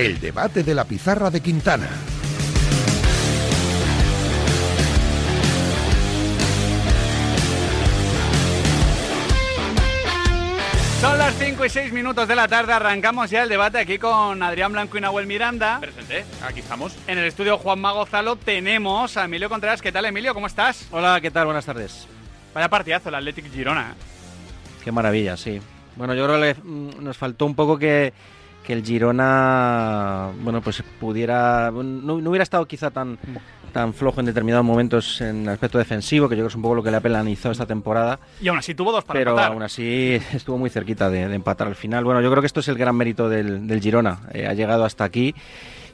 El debate de la pizarra de Quintana. Son las 5 y 6 minutos de la tarde, arrancamos ya el debate aquí con Adrián Blanco y Nahuel Miranda. Presente, aquí estamos. En el estudio Juan Magozalo tenemos a Emilio Contreras. ¿Qué tal, Emilio? ¿Cómo estás? Hola, ¿qué tal? Buenas tardes. Vaya partidazo el Athletic Girona. Qué maravilla, sí. Bueno, yo creo que mm, nos faltó un poco que, que el Girona, bueno, pues pudiera, no, no hubiera estado quizá tan, tan flojo en determinados momentos en el aspecto defensivo, que yo creo que es un poco lo que le apelanizó esta temporada. Y aún así tuvo dos para Pero empatar. aún así estuvo muy cerquita de, de empatar al final. Bueno, yo creo que esto es el gran mérito del, del Girona. Eh, ha llegado hasta aquí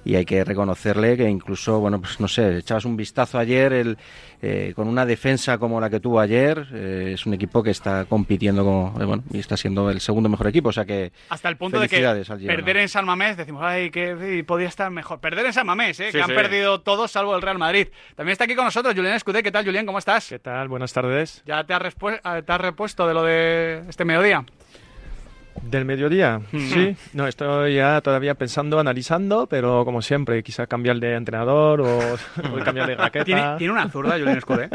y hay que reconocerle que incluso, bueno, pues no sé, echabas un vistazo ayer el, eh, con una defensa como la que tuvo ayer. eh, es un equipo que está compitiendo como, eh, bueno, y está siendo el segundo mejor equipo. O sea que Hasta el punto de que perder en San Mamés, decimos, ay, que podía estar mejor. Perder en San Mamés, ¿eh? Sí, que han perdido todos salvo el Real Madrid. También está aquí con nosotros Julián Escudé. ¿Qué tal, Julián? ¿Cómo estás? ¿Qué tal? Buenas tardes. ¿Ya te has, te has repuesto de lo de este mediodía? ¿Del mediodía? Sí. No, estoy ya todavía pensando, analizando, pero como siempre, quizá cambiar de entrenador o, o cambiar de raqueta. ¿Tiene, tiene una zurda, Julián Escudé.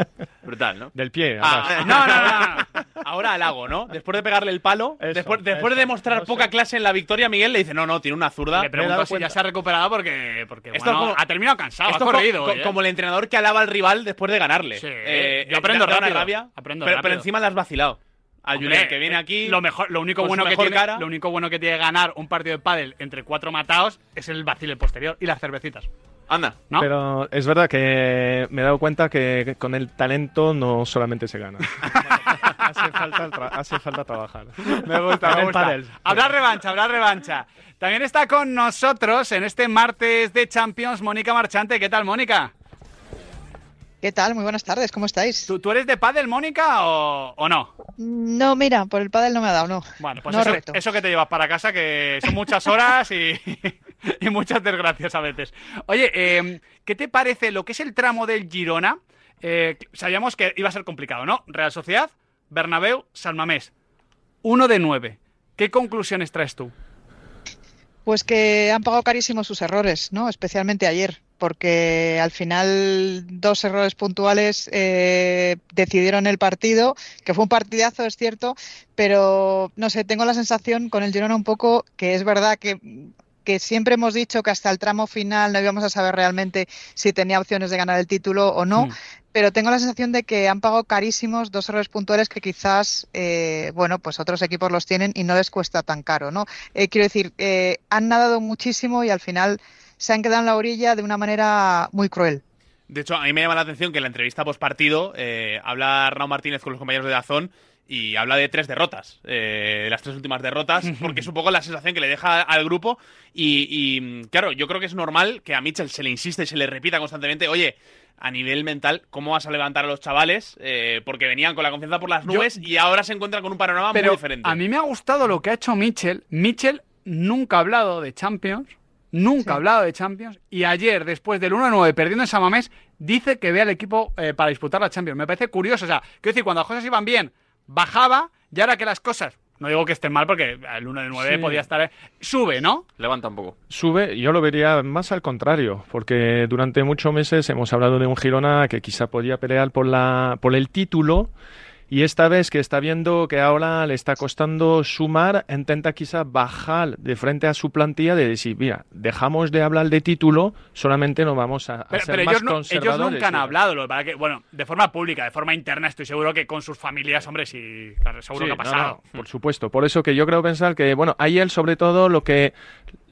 Brutal, ¿no? Del pie. Ah, no, no, no, no. Ahora al lago, ¿no? Después de pegarle el palo, Eso, después, después eso, de demostrar no sé. poca clase en la victoria, Miguel le dice, no, no, tiene una zurda. Le pregunto si ya se ha recuperado porque, porque Esto bueno, es como- ha terminado cansado, Esto ha co- corrido. co- ¿eh? como el entrenador que alaba al rival después de ganarle. Sí, Eh, yo eh, aprendo una rápido, rabia, aprendo pero, rápido. pero encima le has vacilado. A Hombre, Julián, que viene aquí. Lo, mejor, lo, único bueno que tiene, cara. lo único bueno que tiene ganar un partido de pádel entre cuatro matados es el vacile posterior y las cervecitas. Anda. ¿no? Pero es verdad que me he dado cuenta que con el talento no solamente se gana. hace, falta el tra- hace falta trabajar. Me gusta, me el gusta. pádel. Habrá revancha, habrá revancha. También está con nosotros en este martes de Champions Mónica Marchante. ¿Qué tal, Mónica? ¿Qué tal? Muy buenas tardes, ¿cómo estáis? ¿Tú, tú eres de pádel, Mónica, o, o no? No, mira, por el pádel no me ha dado, no. Bueno, pues No eso, reto. eso que te llevas para casa, que son muchas horas y, y muchas desgracias a veces. Oye, eh, ¿qué te parece lo que es el tramo del Girona? Eh, sabíamos que iba a ser complicado, ¿no? Real Sociedad, Bernabéu, San Mamés. Uno de nueve. ¿Qué conclusiones traes tú? Pues que han pagado carísimo sus errores, ¿no? Especialmente ayer, porque al final dos errores puntuales eh, decidieron el partido, que fue un partidazo, es cierto, pero no sé, tengo la sensación con el Girona un poco que es verdad que que siempre hemos dicho que hasta el tramo final no íbamos a saber realmente si tenía opciones de ganar el título o no, Mm. pero tengo la sensación de que han pagado carísimos dos errores puntuales que quizás, eh, bueno, pues otros equipos los tienen y no les cuesta tan caro, ¿no? Eh, quiero decir, eh, han nadado muchísimo y al final se han quedado en la orilla de una manera muy cruel. De hecho, a mí me llama la atención que en la entrevista post partido habla Arnau Martínez con los compañeros de Dazón y habla de tres derrotas, eh, de las tres últimas derrotas, porque es un poco la sensación que le deja al grupo. Y, y, claro, yo creo que es normal que a Mitchell se le insiste y se le repita constantemente, oye, a nivel mental, ¿cómo vas a levantar a los chavales? Eh, porque venían con la confianza por las Yo- nubes y ahora se encuentran con un panorama Pero muy diferente. a mí me ha gustado lo que ha hecho Mitchell. Mitchell nunca ha hablado de Champions, nunca Sí. ha hablado de Champions, y ayer, después del 1-9 perdiendo en San Mamés, dice que ve al equipo eh, para disputar la Champions. Me parece curioso, o sea, quiero decir, cuando las cosas iban bien, bajaba, y ahora que las cosas, no digo que estén mal, porque el 1 de 9 Sí. podía estar, eh, sube, ¿no? Levanta un poco. Sube, yo lo vería más al contrario, porque durante muchos meses hemos hablado de un Girona que quizá podía pelear por, la, por el título y esta vez que está viendo que ahora le está costando sumar, intenta quizá bajar de frente a su plantilla de decir, mira, dejamos de hablar de título, solamente nos vamos a, a Pero, ser pero más ellos, no- ellos nunca han hablado, lo que, bueno, de forma pública, de forma interna, estoy seguro que con sus familias, hombre, sí, claro, seguro Sí, que ha no, pasado. no, por supuesto. Por eso que yo creo pensar que, bueno, ayer sobre todo lo que,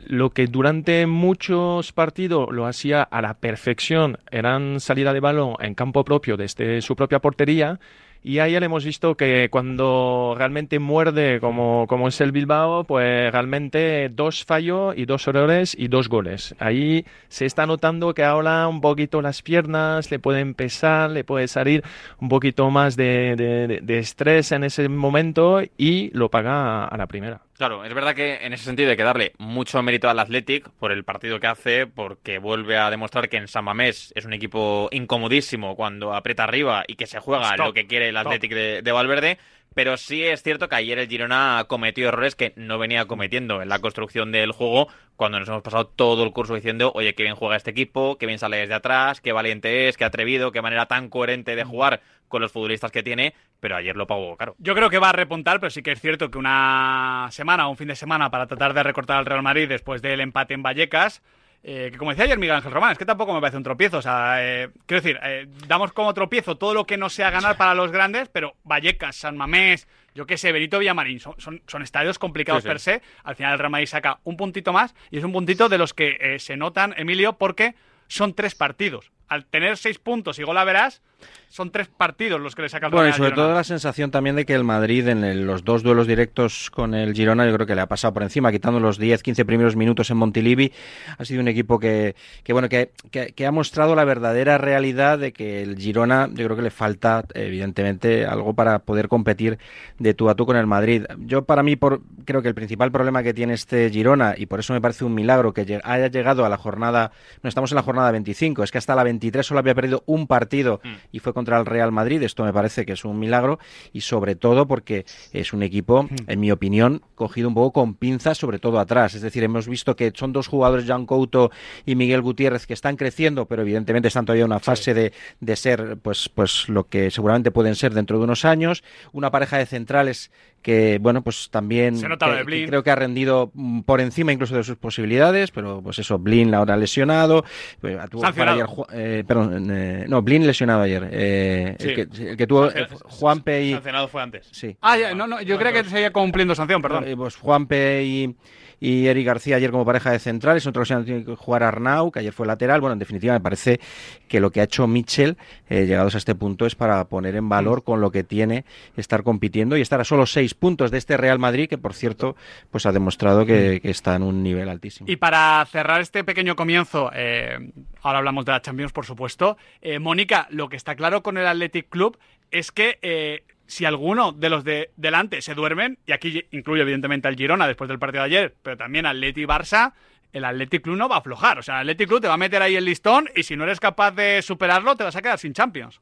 lo que durante muchos partidos lo hacía a la perfección eran salida de balón en campo propio desde su propia portería. Y ayer hemos visto que cuando realmente muerde, como, como es el Bilbao, pues realmente dos fallos y dos errores y dos goles. Ahí se está notando que ahora un poquito las piernas le pueden pesar, le puede salir un poquito más de- de- de estrés en ese momento y lo paga a la primera. Claro, es verdad que en ese sentido hay que darle mucho mérito al Athletic por el partido que hace, porque vuelve a demostrar que en San Mamés es un equipo incomodísimo cuando aprieta arriba y que se juega Stop. lo que quiere el. Athletic de, de Valverde, pero sí es cierto que ayer el Girona cometió errores que no venía cometiendo en la construcción del juego cuando nos hemos pasado todo el curso diciendo, oye, qué bien juega este equipo, qué bien sale desde atrás, qué valiente es, qué atrevido, qué manera tan coherente de jugar con los futbolistas que tiene, pero ayer lo pagó caro. Yo creo que va a repuntar, pero sí que es cierto que una semana o un fin de semana para tratar de recortar al Real Madrid después del empate en Vallecas, eh, que como decía ayer Miguel Ángel Román, es que tampoco me parece un tropiezo. O sea, eh, quiero decir, eh, damos como tropiezo todo lo que no sea ganar para los grandes, pero Vallecas, San Mamés, yo qué sé, Benito Villamarín, son, son, son estadios complicados Sí, sí. per se. Al final el Real Madrid saca un puntito más y es un puntito de los que eh, se notan, Emilio, porque son tres partidos. Al tener seis puntos y gol verás, son tres partidos los que le saca el Bueno, y sobre todo la sensación también de que el Madrid en el- los dos duelos directos con el Girona yo creo que le ha pasado por encima, quitando los 10-15 primeros minutos en Montilivi. Ha sido un equipo que, que bueno, que, que- que ha mostrado la verdadera realidad de que el Girona yo creo que le falta evidentemente algo para poder competir de tú a tú con el Madrid. Yo para mí por, creo que el principal problema que tiene este Girona, y por eso me parece un milagro que haya llegado a la jornada, no estamos en la jornada 25, es que hasta la 23 solo había perdido un partido y fue contra el Real Madrid. Esto me parece que es un milagro y sobre todo porque es un equipo, en mi opinión, cogido un poco con pinzas, sobre todo atrás. Es decir, hemos visto que son dos jugadores, Jan Couto y Miguel Gutiérrez, que están creciendo, pero evidentemente están todavía en una fase de, de ser pues, pues lo que seguramente pueden ser dentro de unos años. Una pareja de centrales que, bueno, pues también Se nota lo que- de que Blin. creo que ha rendido mm, por encima incluso de sus posibilidades, pero pues eso, Blin ahora lesionado. eh, tuvo ayer eh, perdón, eh, no, Blin lesionado ayer. eh, Sí. el, que, el que tuvo eh, Juanpe y... Sancionado fue antes. Sí. Ah, ya, no, no, yo creo que seguía cumpliendo sanción, perdón. Eh, pues Juanpe y, y Eric García ayer como pareja de centrales, en otra ocasión tiene que jugar Arnau, que ayer fue lateral. Bueno, en definitiva me parece que lo que ha hecho Mitchell, eh, llegados a este punto, es para poner en valor con lo que tiene estar compitiendo y estar a solo seis puntos de este Real Madrid, que por cierto, pues ha demostrado que, que está en un nivel altísimo. Y para cerrar este pequeño comienzo, eh, ahora hablamos de la Champions, por supuesto. eh, Mónica, lo que está claro con el Athletic Club es que eh, si alguno de los de delante se duermen, y aquí incluye evidentemente al Girona después del partido de ayer, pero también al Athletic Barça, el Athletic Club no va a aflojar. O sea, el Athletic Club te va a meter ahí el listón y si no eres capaz de superarlo, te vas a quedar sin Champions.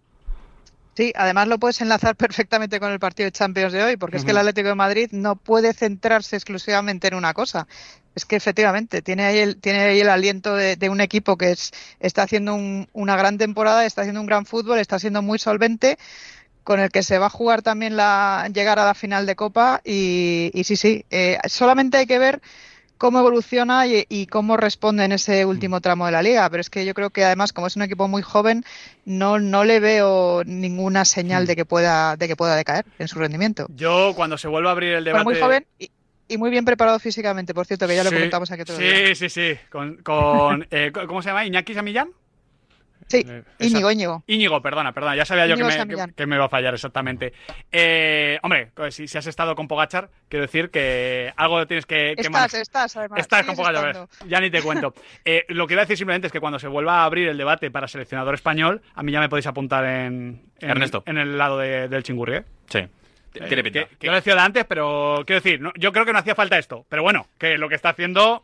Sí, además lo puedes enlazar perfectamente con el partido de Champions de hoy, porque es que el Atlético de Madrid no puede centrarse exclusivamente en una cosa. Es que efectivamente tiene ahí el, tiene ahí el aliento de, de un equipo que es, está haciendo un- una gran temporada, está haciendo un gran fútbol, está siendo muy solvente, con el que se va a jugar también la llegar a la final de Copa y, y sí, sí, eh, solamente hay que ver cómo evoluciona y, y cómo responde en ese último tramo de la liga. Pero es que yo creo que además, como es un equipo muy joven, no, no le veo ninguna señal de que pueda, de que pueda decaer en su rendimiento. Yo, cuando se vuelva a abrir el debate... muy joven y, y muy bien preparado físicamente, por cierto, que ya lo Sí, comentamos aquí otro día. Sí, sí, sí. Con, con, eh, ¿Cómo se llama? ¿Iñaki Samillán? Sí, Eh, Íñigo, Íñigo. Íñigo, perdona, perdona, ya sabía yo que me, que, que me iba a fallar exactamente. Eh, hombre, pues si, si has estado con Pogachar, quiero decir que algo tienes que, que Estás, manejar. estás, además. Estás con Pogachar, estando. ya ni te cuento. Eh, lo que iba a decir simplemente es que cuando se vuelva a abrir el debate para seleccionador español, a mí ya me podéis apuntar en, en, Ernesto. en el lado de- del chingurri, ¿eh? Sí. Tiene pinta. que- que yo lo decía de antes, pero quiero decir, no- yo creo que no hacía falta esto. Pero bueno, que lo que está haciendo.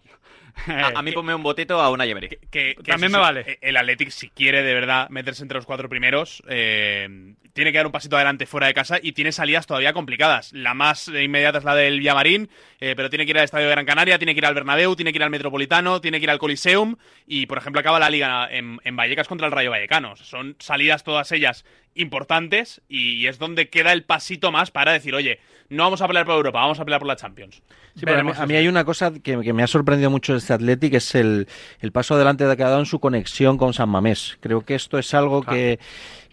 A, a mí ponme un botito a una Emery. Que, que También me vale. eh, El Athletic, si quiere de verdad meterse entre los cuatro primeros, eh, tiene que dar un pasito adelante fuera de casa y tiene salidas todavía complicadas. La más inmediata es la del Villamarín, eh, pero tiene que ir al Estadio de Gran Canaria, tiene que ir al Bernabéu, tiene que ir al Metropolitano, tiene que ir al Coliseum y, por ejemplo, acaba la liga en, en Vallecas contra el Rayo Vallecano. Son salidas todas ellas importantes y es donde queda el pasito más para decir, oye, no vamos a pelear por Europa, vamos a pelear por la Champions. Sí, pero a mí, a hay una cosa que, que me ha sorprendido mucho de este Athletic, es el, el paso adelante de que ha dado en su conexión con San Mamés. Creo que esto es algo que,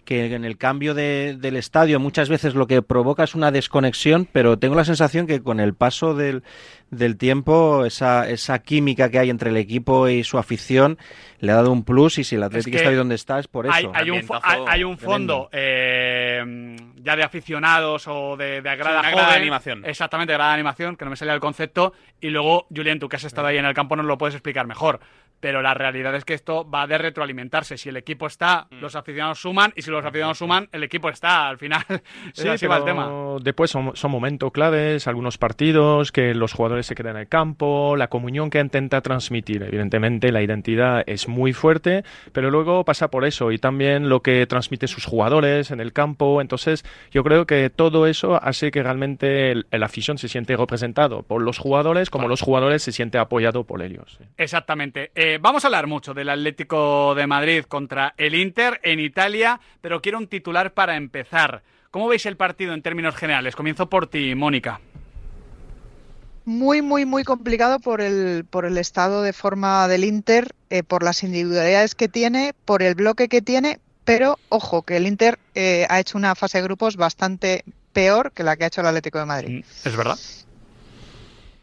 que en el cambio de- del estadio muchas veces lo que provoca es una desconexión, pero tengo la sensación que con el paso del, del tiempo, esa, esa química que hay entre el equipo y su afición le ha dado un plus y si el Athletic que está ahí donde está es por eso. hay, hay un, hay, un fondo eh, ya de aficionados o de, de grada Sí, una grada de joven. animación. Exactamente, grada de animación, que no me salía el concepto. Y luego, Julián, tú que has estado ahí en el campo nos lo puedes explicar mejor. Pero la realidad es que esto va de retroalimentarse. Si el equipo está, Mm. los aficionados suman, y si los aficionados suman, el equipo está. Al final, Sí, así va el tema. Después son, son momentos claves, algunos partidos, que los jugadores se quedan en el campo, la comunión que intenta transmitir. Evidentemente, la identidad es muy fuerte, pero luego pasa por eso y también lo que transmite sus jugadores en el campo. Entonces, yo creo que todo eso hace que realmente el, el afición se siente representado por los jugadores, como los jugadores se siente apoyado por ellos. Exactamente. Eh, vamos a hablar mucho del Atlético de Madrid contra el Inter en Italia, pero quiero un titular para empezar. ¿Cómo veis el partido en términos generales? Comienzo por ti, Mónica. Muy, muy, muy complicado por el, por el estado de forma del Inter, eh, por las individualidades que tiene, por el bloque que tiene, pero ojo, que el Inter eh, ha hecho una fase de grupos bastante peor que la que ha hecho el Atlético de Madrid. Es verdad.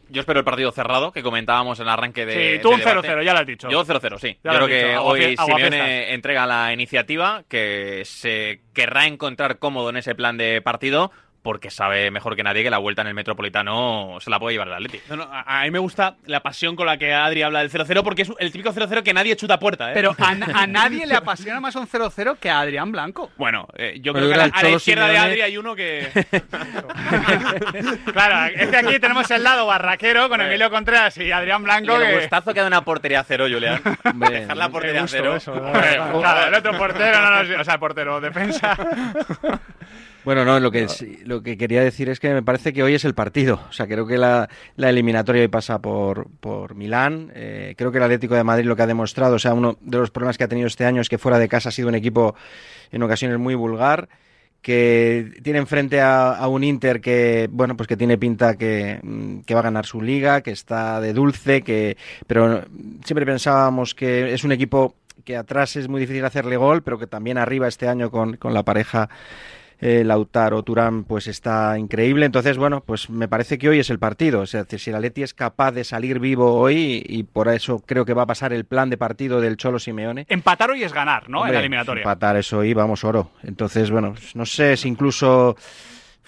Yo espero el partido cerrado que comentábamos en el arranque de. sí, tú un debate. 0-0, ya lo has dicho. Yo 0-0, sí. Ya Yo creo que dicho, hoy agua Simeone entrega la iniciativa, que se querrá encontrar cómodo en ese plan de partido, porque sabe mejor que nadie que la vuelta en el Metropolitano se la puede llevar el Atleti. No, no, a, a mí me gusta la pasión con la que Adri habla del 0-0 porque es el típico 0-0 que nadie chuta a puerta, ¿eh? Pero a, a nadie le apasiona más un 0-0 que a Adrián Blanco. Bueno, eh, yo creo que a la, a izquierda de. Adri hay uno que... Claro, es que aquí tenemos el lado barraquero con Emilio Contreras y Adrián Y Blanco. el que- gustazo que da una portería a cero, Julián. Hombre, Dejar la portería cero. eso, claro, el otro portero, no, no, o sea, portero, defensa. Bueno, no, lo que, lo que quería decir es que me parece que hoy es el partido. O sea, creo que la, la eliminatoria hoy pasa por, por Milán. Eh, creo que el Atlético de Madrid lo que ha demostrado, o sea, uno de los problemas que ha tenido este año es que fuera de casa ha sido un equipo en ocasiones muy vulgar que tiene enfrente a, a un Inter que bueno pues que tiene pinta que, mm, que va a ganar su liga que está de dulce que pero siempre pensábamos que es un equipo que atrás es muy difícil hacerle gol pero que también arriba este año con, con la pareja eh, Lautaro Turán pues está increíble. Entonces, bueno, pues me parece que hoy es el partido. O sea, si el Atleti es capaz de salir vivo hoy y por eso creo que va a pasar el plan de partido del Cholo Simeone. Empatar hoy es ganar, ¿no? en la eliminatoria. Empatar eso hoy, vamos, oro. Entonces, bueno, no sé si incluso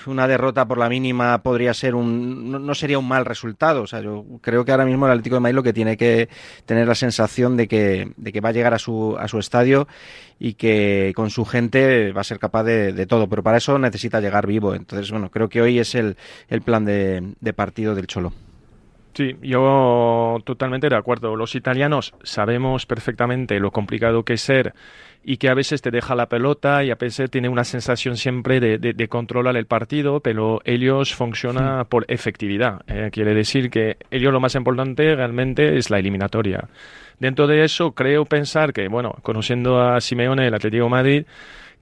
una derrota por la mínima podría ser un no, sería un mal resultado. O sea, yo creo que ahora mismo el Atlético de Madrid lo que tiene que tener la sensación de que, de que va a llegar a su, a su estadio y que con su gente va a ser capaz de, de todo. Pero para eso necesita llegar vivo. Entonces, bueno, creo que hoy es el, el plan de, de partido del Cholo. Sí, yo totalmente de acuerdo. Los italianos sabemos perfectamente lo complicado que es ser y que a veces te deja la pelota y a veces tiene una sensación siempre de, de- de controlar el partido, pero ellos funcionan por efectividad. Eh, quiere decir que ellos lo más importante realmente es la eliminatoria. Dentro de eso, creo pensar que, bueno, conociendo a Simeone, el Atlético de Madrid,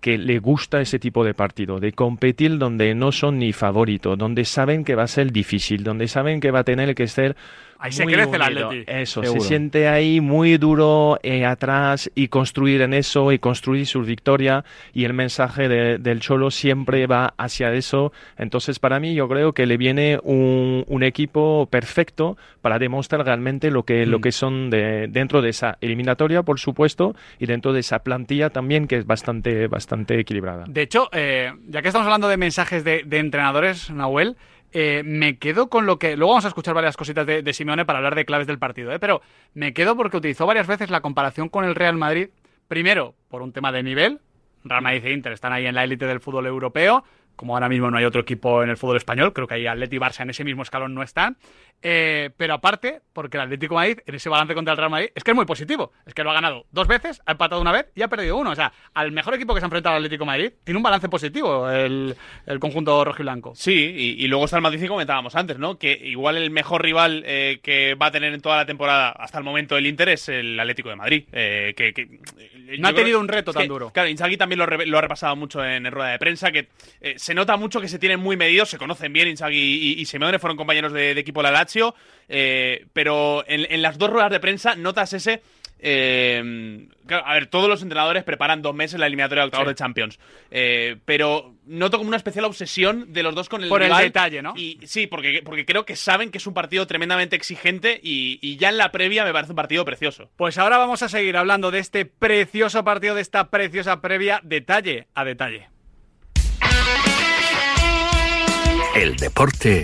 que le gusta ese tipo de partido, de competir donde no son ni favoritos, donde saben que va a ser difícil, donde saben que va a tener que ser Ahí se crece el. Atleti. Eso, Seguro. se siente ahí muy duro eh, atrás y construir en eso y construir su victoria y el mensaje de- del Cholo siempre va hacia eso. Entonces para mí yo creo que le viene un, un equipo perfecto para demostrar realmente lo que, lo Mm. que son de, dentro de esa eliminatoria, por supuesto, y dentro de esa plantilla también que es bastante, bastante equilibrada. De hecho, eh, ya que estamos hablando de mensajes de, de entrenadores, Nahuel, eh, me quedo con lo que. Luego vamos a escuchar varias cositas de, de Simeone para hablar de claves del partido, ¿eh? pero me quedo porque utilizó varias veces la comparación con el Real Madrid. Primero, por un tema de nivel. Real Madrid e Inter están ahí en la élite del fútbol europeo. Como ahora mismo no hay otro equipo en el fútbol español, creo que ahí Atleti y Barça en ese mismo escalón no están. Eh, pero aparte, porque el Atlético de Madrid, en ese balance contra el Real Madrid, es que es muy positivo. Es que lo ha ganado dos veces, ha empatado una vez y ha perdido uno. O sea, al mejor equipo que se ha enfrentado al Atlético de Madrid, tiene un balance positivo el, el conjunto rojo y blanco. Sí, y, y luego está el Madrid que comentábamos antes, ¿no? Que igual el mejor rival eh, que va a tener en toda la temporada hasta el momento el Inter es el Atlético de Madrid. eh, que, que- No ha tenido un reto tan que, duro. Claro, Inzaghi también lo, re- lo ha repasado mucho en, en rueda de prensa, que se nota mucho que se tienen muy medidos, se conocen bien Inzaghi y, y Simeone, fueron compañeros de, de equipo de la Lazio, eh, pero en, en las dos ruedas de prensa notas ese... eh, a ver, todos los entrenadores preparan dos meses la eliminatoria de octavos Sí. de Champions, eh, pero noto como una especial obsesión de los dos con el Por el rival. detalle, ¿no? Y sí, porque, porque creo que saben que es un partido tremendamente exigente y, y ya en la previa me parece un partido precioso. Pues ahora vamos a seguir hablando de este precioso partido, de esta preciosa previa, detalle a detalle. El deporte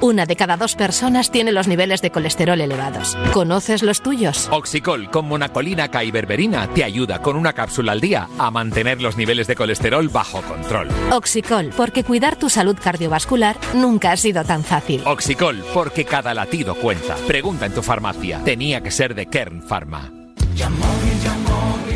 Una de cada dos personas tiene los niveles de colesterol elevados. ¿Conoces los tuyos? Oxicol con monacolina K y berberina te ayuda con una cápsula al día a mantener los niveles de colesterol bajo control. Oxicol, porque cuidar tu salud cardiovascular nunca ha sido tan fácil. Oxicol, porque cada latido cuenta. Pregunta en tu farmacia. Tenía que ser de Kern Pharma.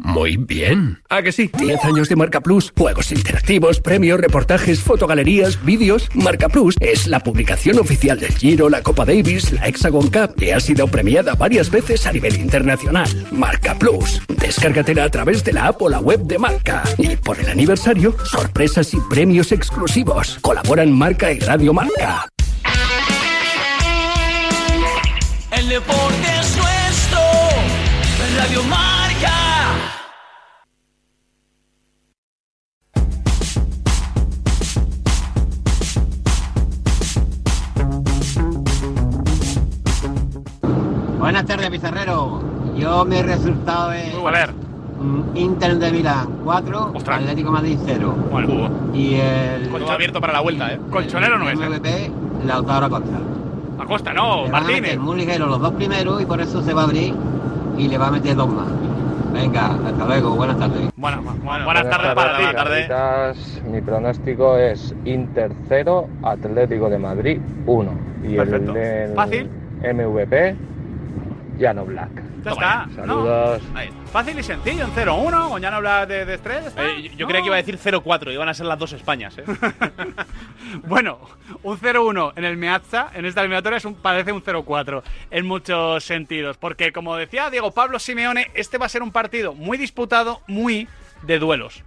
Muy bien. ¿A que sí? 10 años de Marca Plus, juegos interactivos, premios, reportajes, fotogalerías, vídeos. Marca Plus es la publicación oficial del Giro, la Copa Davis, la Hexagon Cup y ha sido premiada varias veces a nivel internacional. Marca Plus. Descárgatela a través de la app o la web de Marca. Y por el aniversario, sorpresas y premios exclusivos. Colaboran Marca y Radio Marca. El deporte es nuestro. Radio Marca. Buenas tardes, Pizarrero. Yo mi resultado es mm, Inter de Milán 4, Atlético Madrid 0. Bueno, y el Todo abierto para la vuelta, ¿eh? Colchonero no es. ¿eh? MVP, Lautaro Acosta. Acosta, no, Le a Martínez. meter muy ligero los dos primeros y por eso se va a abrir y le va a meter dos más. Venga, hasta luego, buenas tardes. Bueno, buenas tardes para ti. Tardes. Mi pronóstico es Inter 0, Atlético de Madrid 1. Y Perfecto. el del Fácil. MVP, Llano Black. Ya está. ¿no? Saludos. Fácil y sencillo, en 0-1, o ya no hablas de, de estrés. ya está. Eh, yo yo creía que iba a decir 0-4, iban a ser las dos Españas, ¿eh? Bueno, un 0-1 en el Meazza, en esta eliminatoria, es un, parece un 0-4 en muchos sentidos. Porque, como decía Diego Pablo Simeone, este va a ser un partido muy disputado, muy de duelos.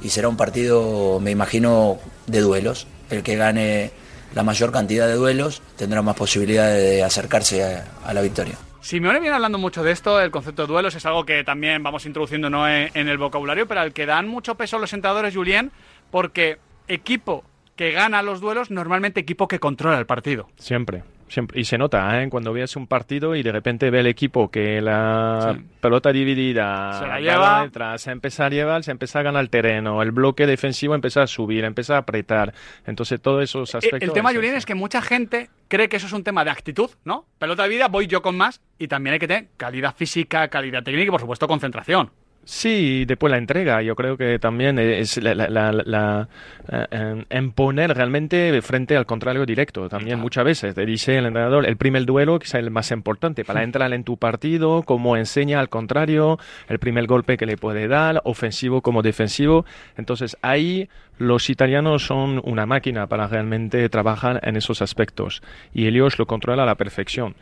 y será un partido, me imagino, de duelos. El que gane la mayor cantidad de duelos tendrá más posibilidades de acercarse a, a la victoria. Simeone viene hablando mucho de esto, el concepto de duelos es algo que también vamos introduciendo ¿no? en, el vocabulario, pero al que dan mucho peso los entrenadores, Julien, porque equipo que gana los duelos, normalmente equipo que controla el partido. Siempre, siempre. Y se nota, ¿eh? Cuando ves un partido y de repente ve el equipo que la Sí. pelota dividida, Se la lleva. detrás, se empieza a llevar, se empieza a ganar el terreno, el bloque defensivo empieza a subir, empieza a apretar. Entonces, todos esos Eh, aspectos... El tema, Julien, es que mucha gente cree que eso es un tema de actitud, ¿no? Pelota de vida, voy yo con más, y también hay que tener calidad física, calidad técnica y, por supuesto, concentración. Sí, después la entrega, yo creo que también es la, la- la- la- eh, realmente frente al contrario directo. También muchas veces te dice el entrenador, el primer duelo quizá el más importante para entrar en tu partido, cómo enseña al contrario, el primer golpe que le puede dar, ofensivo como defensivo. Entonces ahí los italianos son una máquina para realmente trabajar en esos aspectos y ellos lo controlan a la perfección.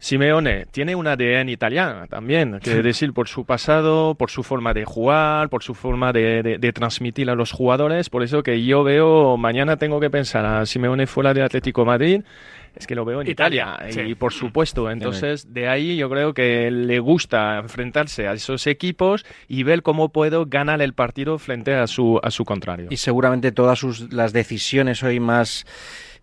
Simeone tiene un ADN italiano también, que decir, por su pasado, por su forma de jugar, por su forma de, de- de transmitir a los jugadores. Por eso que yo veo, mañana tengo que pensar a Simeone fuera de Atlético Madrid, es que lo veo en Italia, Italia. sí. Y por supuesto, entonces de ahí yo creo que le gusta enfrentarse a esos equipos y ver cómo puedo ganar el partido frente a su, a su contrario. Y seguramente todas sus, las decisiones hoy más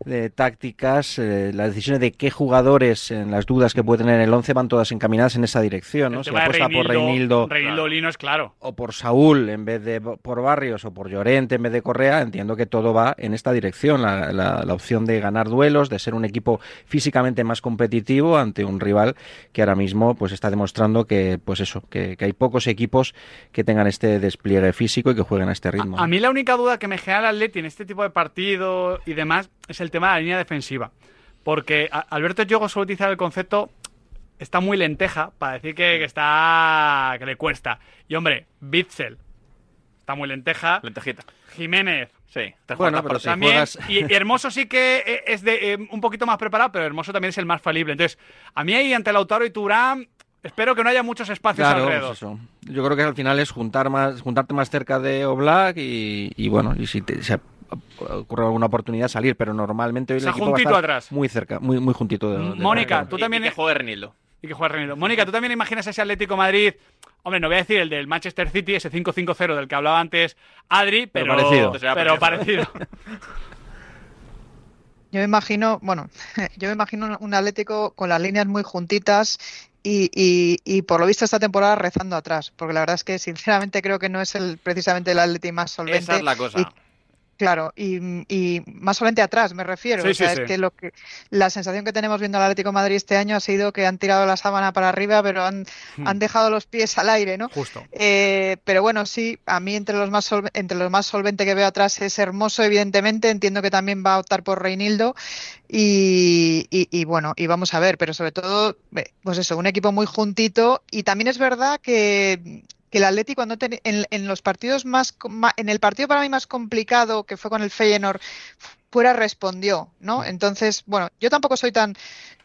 de tácticas, eh, las decisiones de qué jugadores, en las dudas que puede tener el 11, van todas encaminadas en esa dirección, ¿no? Si apuesta por Reinildo Reinildo Lino es claro. o por Saúl en vez de por Barrios o por Llorente en vez de Correa, entiendo que todo va en esta dirección, la, la- la opción de ganar duelos, de ser un equipo físicamente más competitivo ante un rival que ahora mismo pues está demostrando que pues eso, que, que hay pocos equipos que tengan este despliegue físico y que jueguen a este ritmo. A mí la única duda que me genera el Atleti en este tipo de partido y demás es el tema de la línea defensiva. Porque Alberto Yogo suele utilizar el concepto está muy lenteja para decir que, que está que le cuesta. Y hombre, Bitzel está muy lenteja. Lentejita. Jiménez. Sí, te Bueno, pero si También, juegas- y, y Hermoso sí que eh, es de eh, un poquito más preparado, pero Hermoso también es el más falible. Entonces, a mí ahí ante Lautaro y Turán, espero que no haya muchos espacios Claro, alrededor. pues eso. Yo creo que al final es juntar más, juntarte más cerca de Oblak y, y bueno, y si te, se ocurre alguna oportunidad salir, pero normalmente hoy O el sea, equipo va a juntito estar atrás. muy cerca, muy muy juntito de, de Mónica, tú Y- también y que juegue Renildo. Y que juega Renildo. Mónica, ¿tú también imaginas ese Atlético Madrid? Hombre, no voy a decir el del Manchester City, ese 5-5-0 del que hablaba antes Adri, pero, Pero parecido. pero parecido. Yo me imagino, bueno, yo me imagino un Atlético con las líneas muy juntitas y, y, y por lo visto esta temporada rezando atrás, porque la verdad es que sinceramente creo que no es el precisamente el Atlético más solvente. Esa es la cosa. Y- Claro, y, y más solamente atrás, me refiero. Sí, o sea, sí, sí. es que lo que la sensación que tenemos viendo al Atlético de Madrid este año ha sido que han tirado la sábana para arriba, pero han, Hmm. han dejado los pies al aire, ¿no? Justo. Eh, pero bueno, sí, a mí entre los más solve- entre los más solvente que veo atrás es Hermoso, evidentemente. Entiendo que también va a optar por Reinildo. Y, y- y bueno, y vamos a ver, pero sobre todo, eh, pues eso, un equipo muy juntito. Y también es verdad que, que el Atlético cuando ten- en, en los partidos más, en el partido para mí más complicado, que fue con el Feyenoord, fuera respondió, ¿no? Entonces, bueno, yo tampoco soy tan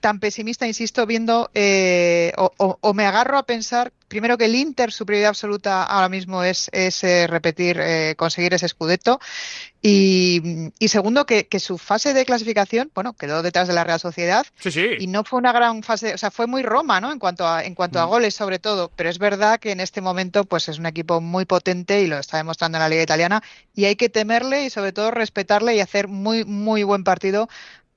tan pesimista, insisto, viendo eh, o, o- o me agarro a pensar primero que el Inter su prioridad absoluta ahora mismo es, es eh, repetir, eh, conseguir ese scudetto y, y segundo que, que su fase de clasificación, bueno, quedó detrás de la Real Sociedad Sí, sí. y no fue una gran fase, o sea, fue muy Roma, ¿no? En cuanto a en cuanto a goles sobre todo, pero es verdad que en este momento pues es un equipo muy potente y lo está demostrando en la Liga italiana y hay que temerle y sobre todo respetarle y hacer muy muy buen partido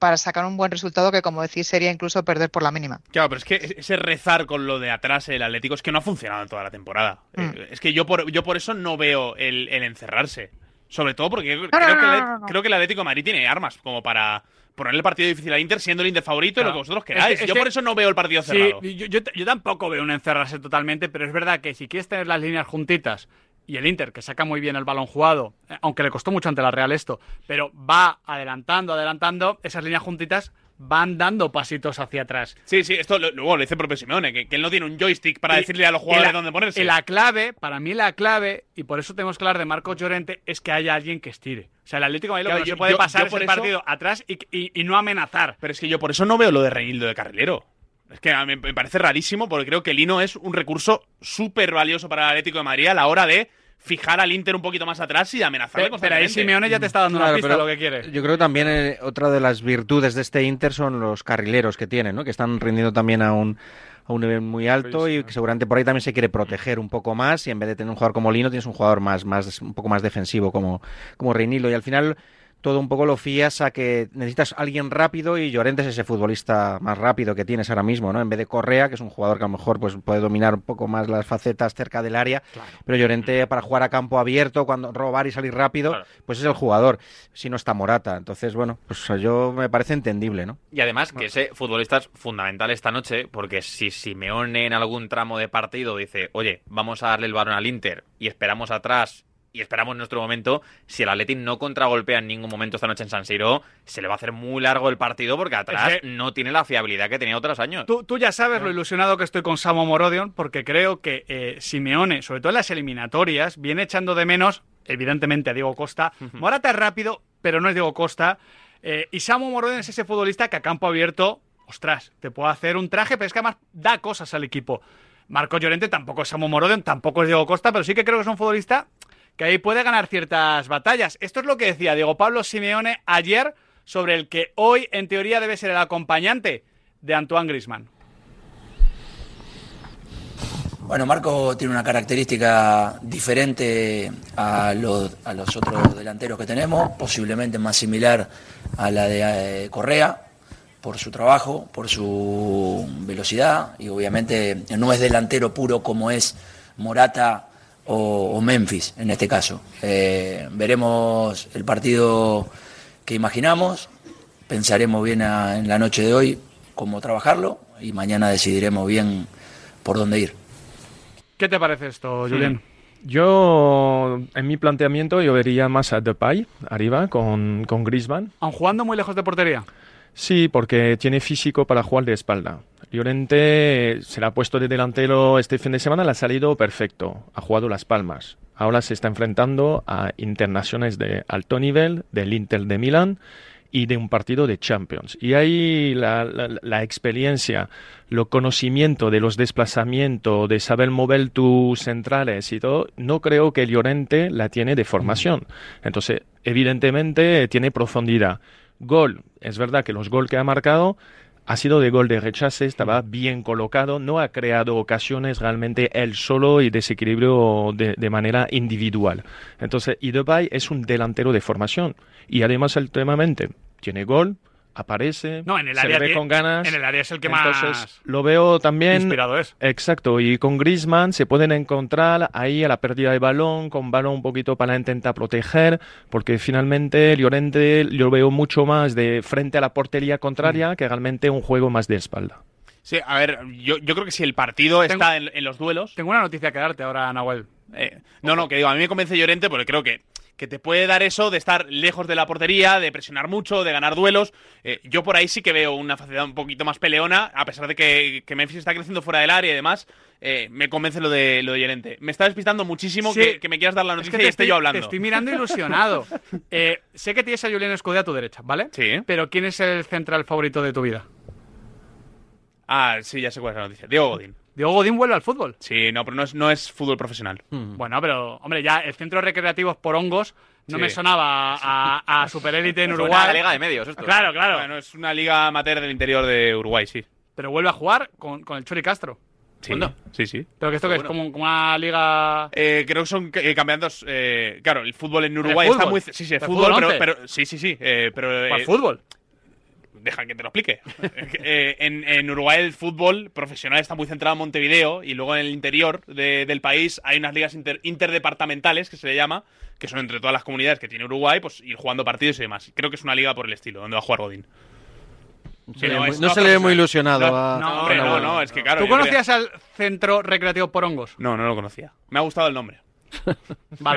para sacar un buen resultado que como decís sería incluso perder por la mínima. Claro, pero es que ese rezar con lo de atrás el Atlético es que no ha funcionado en toda la temporada. Mm. Eh, Es que yo por, yo por eso no veo el, el encerrarse. Sobre todo porque no, creo, que no, el, no, no. creo que el Atlético de Madrid tiene armas como para ponerle el partido difícil al Inter siendo el Inter favorito y lo que vosotros Es que- queráis. es yo por eso no veo el partido Sí, cerrado. yo, yo- yo tampoco veo un encerrarse totalmente, pero es verdad que si quieres tener las líneas juntitas y el Inter, que saca muy bien el balón jugado, eh, aunque le costó mucho ante la Real esto, pero va adelantando, adelantando, esas líneas juntitas van dando pasitos hacia atrás. Sí, sí, esto luego lo dice el propio Simeone, que, que él no tiene un joystick para Y- decirle a los jugadores la- dónde ponerse. y la clave, para mí la clave, y por eso tenemos que hablar de Marcos Llorente, es que haya alguien que estire. O sea, el Atlético de Madrid lo que no se puede yo- pasar yo es por el eso- partido atrás y, y- y no amenazar. Pero es que yo por eso no veo lo de Reinildo de carrilero. Es que me parece rarísimo porque creo que Lino es un recurso súper valioso para el Atlético de Madrid a la hora de fijar al Inter un poquito más atrás y amenazarle Pero, pero ahí. Simeone ya te está dando una pista pero lo que quiere. Yo creo que también eh, otra de las virtudes de este Inter son los carrileros que tienen, ¿no? Que están rindiendo también a un, a un nivel muy alto y que seguramente por ahí también se quiere proteger un poco más y en vez de tener un jugador como Lino tienes un jugador más, más un poco más defensivo como, como Reinildo y al final todo un poco lo fías a que necesitas alguien rápido y Llorente es ese futbolista más rápido que tienes ahora mismo, ¿no? En vez de Correa, que es un jugador que a lo mejor pues puede dominar un poco más las facetas cerca del área, pero Llorente para jugar a campo abierto, cuando robar y salir rápido, pues es el jugador, si no está Morata. Entonces, bueno, pues yo me parece entendible, ¿no? Y además que ese futbolista es fundamental esta noche, porque si Simeone en algún tramo de partido dice, oye, vamos a darle el balón al Inter y esperamos atrás y esperamos nuestro momento, si el Athletic no contragolpea en ningún momento esta noche en San Siro, se le va a hacer muy largo el partido porque atrás Es que- no tiene la fiabilidad que tenía otros años. Tú, tú ya sabes lo ilusionado que estoy con Samo Morodion, porque creo que eh, Simeone, sobre todo en las eliminatorias, viene echando de menos, evidentemente, a Diego Costa. Morata es rápido, pero no es Diego Costa. Eh, y Samo Morodion es ese futbolista que a campo abierto, ostras, te puede hacer un traje, pero es que además da cosas al equipo. Marco Llorente tampoco es Samo Morodion, tampoco es Diego Costa, pero sí que creo que es un futbolista que ahí puede ganar ciertas batallas. Esto es lo que decía Diego Pablo Simeone ayer sobre el que hoy, en teoría, debe ser el acompañante de Antoine Grisman. Bueno, Marco tiene una característica diferente a los, a los otros delanteros que tenemos, posiblemente más similar a la de eh, Correa, por su trabajo, por su velocidad y obviamente no es delantero puro como es Morata o, o Memphis en este caso. Eh, veremos el partido que imaginamos, pensaremos bien a- en la noche de hoy cómo trabajarlo y mañana decidiremos bien por dónde ir. ¿Qué te parece esto, Julián? Yo, en mi planteamiento, yo vería más a Depay arriba con, con Griezmann. ¿Aun jugando muy lejos de portería? Sí, porque tiene físico para jugar de espalda. Llorente se le ha puesto de delantero este fin de semana, le ha salido perfecto, ha jugado las palmas. Ahora se está enfrentando a internaciones de alto nivel, del Inter de Milán y de un partido de Champions. Y ahí la, la- la experiencia, lo conocimiento de los desplazamientos, de saber mover tus centrales y todo, no creo que Llorente la tiene de formación. Entonces, evidentemente tiene profundidad. Gol, es verdad que los goles que ha marcado ha sido de gol de rechace, estaba bien colocado, no ha creado ocasiones realmente él solo y desequilibrio de, de manera individual. Entonces, Idebay es un delantero de formación y además últimamente tiene gol, aparece, No, en el se área le ve con ganas. en el área es el que Entonces, más lo veo también inspirado es. Exacto, y con Griezmann se pueden encontrar ahí a la pérdida de balón, con balón un poquito para intentar proteger, porque finalmente Llorente yo lo veo mucho más de frente a la portería contraria Mm. que realmente un juego más de espalda. Sí, a ver, yo, yo creo que si el partido está en, en los duelos. Tengo una noticia que darte ahora, Nahuel. Eh, no, no, que digo, a mí me convence Llorente porque creo que, que te puede dar eso de estar lejos de la portería, de presionar mucho, de ganar duelos. Eh, yo por ahí sí que veo una facilidad un poquito más peleona, a pesar de que, que Memphis está creciendo fuera del área y demás. eh, me convence lo de, lo de Llorente. Me está despistando muchísimo Sí. que, que me quieras dar la Es noticia que y esté estoy, yo hablando. Te estoy mirando ilusionado. Eh, sé que tienes a Julián Escudé a tu derecha, ¿vale? Sí. Pero ¿quién es el central favorito de tu vida? Ah, sí, ya sé cuál es la noticia. Diego Godín. Diego Godín vuelve al fútbol. Sí, no, pero no es, no es fútbol profesional. Bueno, pero, hombre, ya el centro recreativo por hongos no Sí. me sonaba a, a superélite en Uruguay. a la Liga de Medios esto. Claro, claro. Bueno, es una liga amateur del interior de Uruguay, sí. Pero vuelve a jugar con, con el Chori Castro. Sí, sí, sí. ¿Pero que esto que es? Como, como una liga... Eh, creo que son eh, campeatos. eh, claro, el fútbol en Uruguay fútbol? está muy. Sí, sí, ¿De el fútbol, fútbol pero, 11? pero- Sí, sí, sí. eh, pero, ¿Cuál eh, fútbol? Deja que te lo explique. Eh, en, en Uruguay el fútbol profesional está muy centrado en Montevideo y luego en el interior de- del país hay unas ligas inter- interdepartamentales que se le llama, que son entre todas las comunidades que tiene Uruguay, pues ir jugando partidos y demás. Creo que es una liga por el estilo, donde va a jugar Godín. no se le ve muy ilusionado a- No, hombre, a no, Nahuel. no, es que claro. ¿Tú conocías al centro recreativo por hongos? No, no lo conocía. Me ha gustado el nombre. Vale,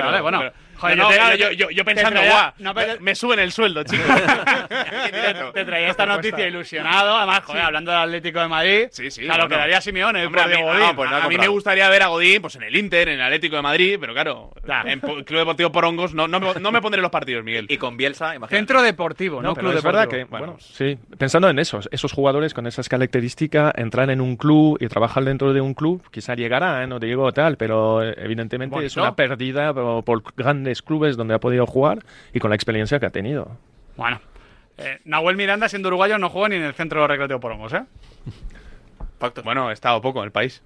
Pero- vale, bueno. pero- Joder, no, yo no, te- claro, yo yo, yo, pensando, traía- guau, no, pero- me, me suben el sueldo, chicos. Te traía esta noticia ilusionado, además, joder, hablando del Atlético de Madrid. Sí, sí. Claro, bueno. quedaría Simeone Hombre, a mí, Diego Godín. ah, pues No, a mí no. me gustaría ver a Godín pues en el Inter, en el Atlético de Madrid, pero claro, en Po- Club Deportivo Porongos no, no, me, no me pondré los partidos, Miguel. Y con Bielsa, imagínate. Centro deportivo, ¿no? No, Club es verdad que, deportivo. bueno, sí, pensando en esos, esos jugadores con esas características, entrar en un club y trabajar dentro de un club, quizá llegará, ¿eh? no te digo tal, pero eh, evidentemente es una pérdida por, por grandes clubes donde ha podido jugar y con la experiencia que ha tenido. Bueno. Eh, Nahuel Miranda, siendo uruguayo, no juega ni en el centro recreativo por hongos, ¿eh? Bueno, he estado poco en el país.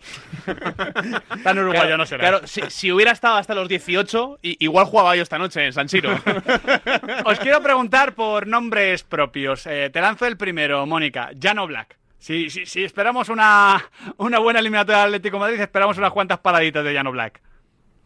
Tan uruguayo Claro, no será. Claro, si, si hubiera estado hasta los 18, i- igual jugaba yo esta noche en San Siro. Os quiero preguntar por nombres propios. Eh, te lanzo el primero, Mónica. Jano Black. Si, si, si esperamos una, una buena eliminatoria del Atlético de Madrid, esperamos unas cuantas paraditas de Jano Black.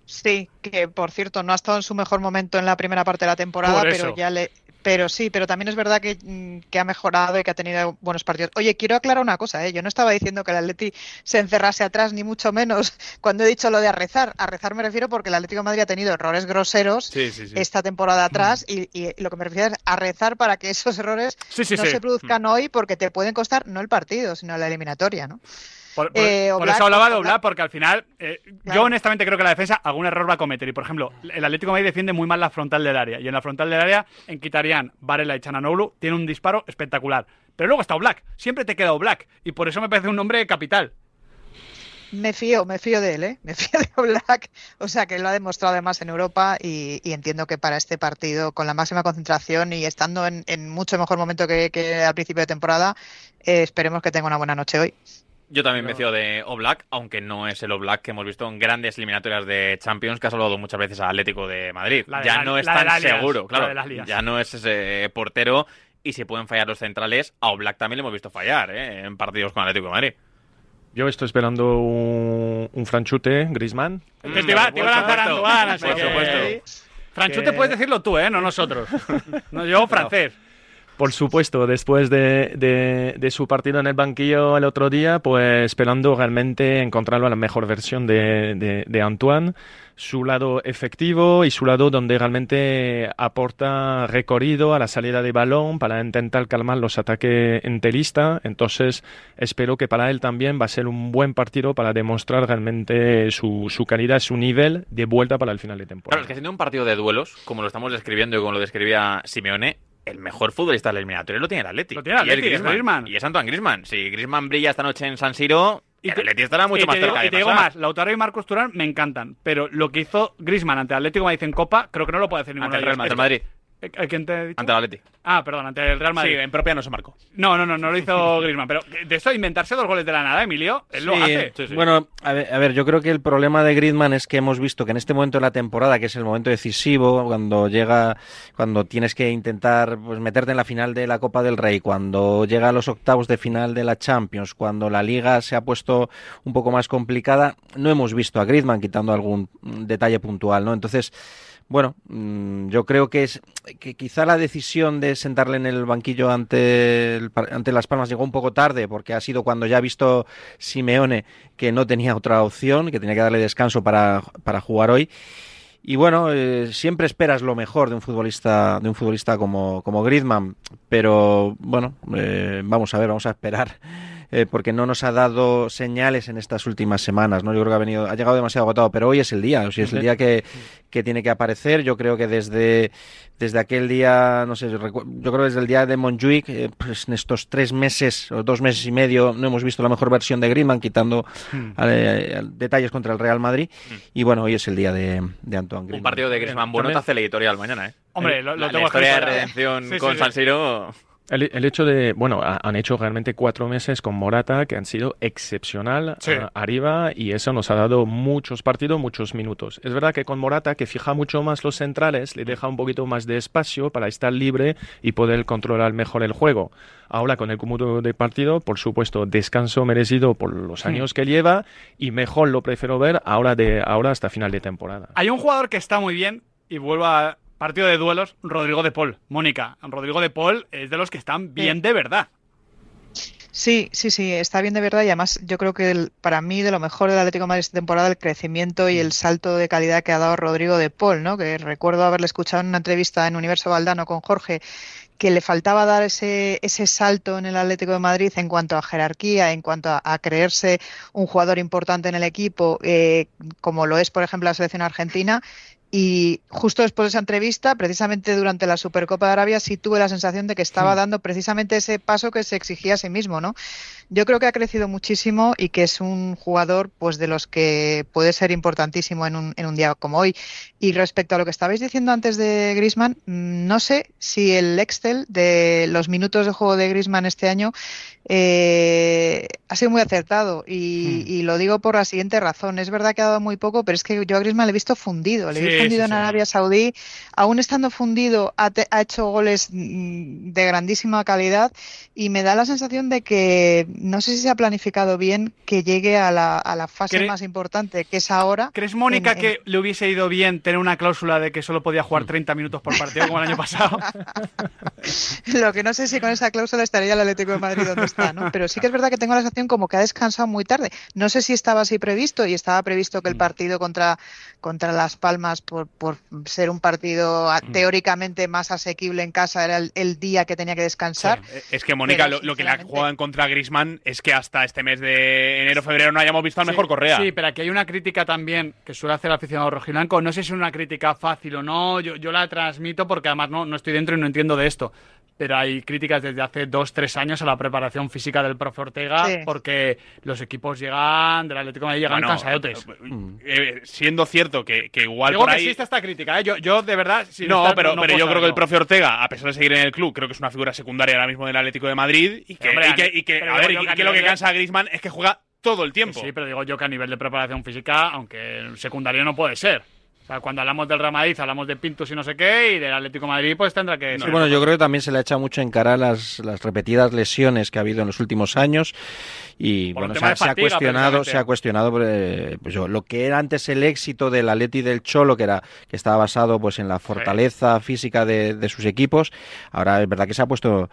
Sí, que por cierto no ha estado en su mejor momento en la primera parte de la temporada, Por pero ya le, pero sí, pero también es verdad que, mm, que ha mejorado y que ha tenido buenos partidos. Oye, quiero aclarar una cosa, ¿eh? yo no estaba diciendo que el Atleti se encerrase atrás ni mucho menos cuando he dicho lo de a rezar. A rezar me refiero porque el Atlético de Madrid ha tenido errores groseros Sí, sí, sí. esta temporada atrás y, y lo que me refiero es a rezar para que esos errores no se produzcan hoy porque te pueden costar no el partido, sino la eliminatoria, ¿no? Por, por- Eh, por eso hablaba de Oblak- porque al final, eh, Claro. yo honestamente creo que la defensa algún error va a cometer. Y por ejemplo, el Atlético de Madrid defiende muy mal la frontal del área. Y en la frontal del área, en Kitarian, Varela y Chananoglu, tiene un disparo espectacular. Pero luego está Oblak. Siempre te queda Oblak. Y por eso me parece un nombre capital. Me fío, me fío de él, ¿eh? Me fío de Oblak, o sea que lo ha demostrado además en Europa y, y entiendo que para este partido, con la máxima concentración y estando en, en mucho mejor momento que, que al principio de temporada, eh, esperemos que tenga una buena noche hoy. Yo también me fío de Oblak, aunque no es el Oblak que hemos visto en grandes eliminatorias de Champions que ha salvado muchas veces al Atlético de Madrid. De ya la- no es tan seguro, la claro. de las ligas. Ya no es ese portero y si pueden fallar los centrales, a Oblak también le hemos visto fallar ¿eh? en partidos con Atlético de Madrid. Yo estoy esperando un, un franchute, Griezmann. Te, te iba, te iba a lanzar a Antoine, así Por que- supuesto. Franchute Que- puedes decirlo tú, ¿eh? No nosotros. No, yo francés. Por supuesto, después de, de- de su partido en el banquillo el otro día, pues esperando realmente encontrarlo a la mejor versión de, de- Antoine, su lado efectivo y su lado donde realmente aporta recorrido a la salida de balón para intentar calmar los ataques enteristas. Entonces, espero que para él también va a ser un buen partido para demostrar realmente su, su calidad, su nivel de vuelta para el final de temporada. Claro, es que siendo un partido de duelos, como lo estamos describiendo y como lo describía Simeone, el mejor futbolista del eliminatorio lo tiene el Atleti. Lo tiene el Y es Griezmann. Y es Antoine Griezmann. Si Griezmann brilla esta noche en San Siro, el Atleti estará mucho y más digo, cerca de y te digo más, Lautaro y Marcos Turán me encantan, pero lo que hizo Griezmann ante Atlético de Madrid en Copa, creo que no lo puede hacer ninguno Ante el Real. Madrid. Ante el Madrid. ¿A quién te he dicho? Ante el Atleti. Ah, perdón, ante el Real Madrid. Sí, en propia no se marcó. No, no, no, no lo hizo Griezmann, pero de eso inventarse dos goles de la nada, Emilio, él lo Sí, hace. Bueno, a ver, a ver, yo creo que el problema de Griezmann es que hemos visto que en este momento de la temporada, que es el momento decisivo, cuando llega, cuando tienes que intentar pues, meterte en la final de la Copa del Rey, cuando llega a los octavos de final de la Champions, cuando la Liga se ha puesto un poco más complicada, no hemos visto a Griezmann quitando algún mm, detalle puntual, ¿no? Entonces, bueno, mm, yo creo que es que quizá la decisión de sentarle en el banquillo ante, el ante Las Palmas llegó un poco tarde, porque ha sido cuando ya ha visto Simeone que no tenía otra opción, que tenía que darle descanso para, para jugar hoy. Y bueno, eh, siempre esperas lo mejor de un futbolista, de un futbolista como, como Griezmann, pero bueno, eh, vamos a ver, vamos a esperar, eh, porque no nos ha dado señales en estas últimas semanas, ¿no? Yo creo que ha venido, ha llegado demasiado agotado, pero hoy es el día, o sea, es el día que, que tiene que aparecer. Yo creo que desde, desde aquel día, no sé, yo creo que desde el día de Montjuic, eh, pues en estos tres meses o dos meses y medio no hemos visto la mejor versión de Griezmann, quitando Hmm. eh, detalles contra el Real Madrid. Y bueno, hoy es el día de, de Antoine Griezmann. Un partido de Griezmann bueno te hace la editorial mañana, ¿eh? Hombre, lo- lo la, la tengo historia de redención Sí, sí, con sí. San Siro... El, el hecho de, bueno, ha- han hecho realmente cuatro meses con Morata que han sido excepcional Sí. ah, arriba y eso nos ha dado muchos partidos, muchos minutos. Es verdad que con Morata, que fija mucho más los centrales, le deja un poquito más de espacio para estar libre y poder controlar mejor el juego. Ahora con el cúmulo de partido, por supuesto, descanso merecido por los años que lleva y mejor lo prefiero ver ahora, de, ahora hasta final de temporada. Hay un jugador que está muy bien y vuelvo a partido de duelos, Rodrigo de Paul. Mónica, Rodrigo de Paul es de los que están bien de verdad. Sí, sí, sí, está bien de verdad y además yo creo que el- para mí de lo mejor del Atlético de Madrid esta temporada el crecimiento y el salto de calidad que ha dado Rodrigo de Paul, ¿no? Que recuerdo haberle escuchado en una entrevista en Universo Valdano con Jorge que le faltaba dar ese, ese salto en el Atlético de Madrid en cuanto a jerarquía, en cuanto a, a creerse un jugador importante en el equipo, eh, como lo es, por ejemplo, la selección argentina. Y justo después de esa entrevista, precisamente durante la Supercopa de Arabia, sí tuve la sensación de que estaba Hmm. dando precisamente ese paso que se exigía a sí mismo, ¿no? Yo creo que ha crecido muchísimo y que es un jugador, pues, de los que puede ser importantísimo en un, en un día como hoy. Y respecto a lo que estabais diciendo antes de Griezmann, mm, no sé si el Excel de los minutos de juego de Griezmann este año eh, ha sido muy acertado y, y lo digo por la siguiente razón. Es verdad que ha dado muy poco, pero es que yo a Griezmann le he visto fundido. Le he Sí, visto fundido sí, en sí. Arabia Saudí. Aún estando fundido, ha, te- ha hecho goles mm, de grandísima calidad y me da la sensación de que no sé si se ha planificado bien que llegue a la, a la fase ¿Cre- más importante, que es ahora. ¿Crees, Mónica, en- en- que le hubiese ido bien tener una cláusula de que solo podía jugar 30 minutos por partido como el año pasado? Lo que no sé si con esa cláusula estaría el Atlético de Madrid donde está, ¿no? Pero sí que es verdad que tengo la sensación como que ha descansado muy tarde. No sé si estaba así previsto y estaba previsto Mm. que el partido contra, contra Las Palmas, por, por ser un partido a- teóricamente más asequible en casa, era el, el día que tenía que descansar. Eh, Es que Mónica, lo, lo que le ha jugado en contra a Griezmann es que hasta este mes de enero-febrero no hayamos visto al mejor Correa. Sí, pero aquí hay una crítica también que suele hacer el aficionado rojiblanco. No sé si es una crítica fácil o no, yo, yo la transmito porque además no, no estoy dentro y no entiendo de esto. Pero hay críticas desde hace dos, tres años a la preparación física del profe Ortega Sí. porque los equipos llegan, del Atlético de Madrid llegan Bueno, cansadotes. eh, siendo cierto que, que igual Digo por ahí- existe esta crítica, ¿eh? Yo, yo de verdad. sin no, pero, no pero yo creo que el profe Ortega, a pesar de seguir en el club, creo que es una figura secundaria ahora mismo del Atlético de Madrid y que, Hombre, y que, y que- a ver, y lo que cansa a Griezmann es que juega todo el tiempo. Sí, pero digo yo que a nivel de preparación física, aunque el secundario no puede ser. O sea, cuando hablamos del Real Madrid, hablamos de Pintus y no sé qué, y del Atlético de Madrid, pues tendrá que Sí, bueno, yo creo que también se le ha echado mucho en cara las, las repetidas lesiones que ha habido en los últimos años y Por bueno, se tema ha, de se ha fatiga, cuestionado, se ha cuestionado eh, pues yo, lo que era antes el éxito del Atleti y del Cholo, que era que estaba basado pues en la fortaleza física de, de sus equipos. Ahora es verdad que se ha puesto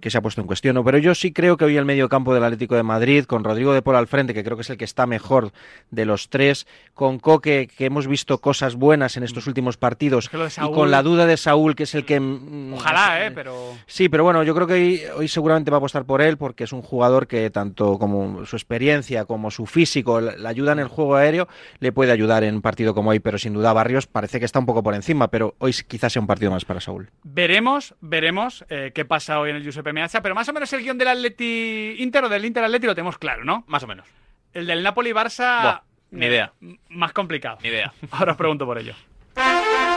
que se ha puesto en cuestión, ¿no? pero yo sí creo que hoy el medio campo del Atlético de Madrid con Rodrigo de Paul al frente, que creo que es el que está mejor de los tres, con Coque que hemos visto cosas buenas en estos últimos partidos y con la duda de Saúl que es el que mm, Ojalá, ¿eh? Pero. Sí, pero bueno, yo creo que hoy, hoy seguramente va a apostar por él porque es un jugador que tanto como su experiencia como su físico, la ayuda en el juego aéreo, le puede ayudar en un partido como hoy, pero sin duda Barrios parece que está un poco por encima, pero hoy quizás sea un partido más para Saúl. Veremos, veremos eh, qué pasa hoy en el Giuseppe Meazza, pero más o menos el guion del Atleti Inter o del Inter Atleti lo tenemos claro, ¿no? Más o menos. El del Napoli Barça. Buah, ni idea. Más complicado. Ni idea. Ahora os pregunto por ello.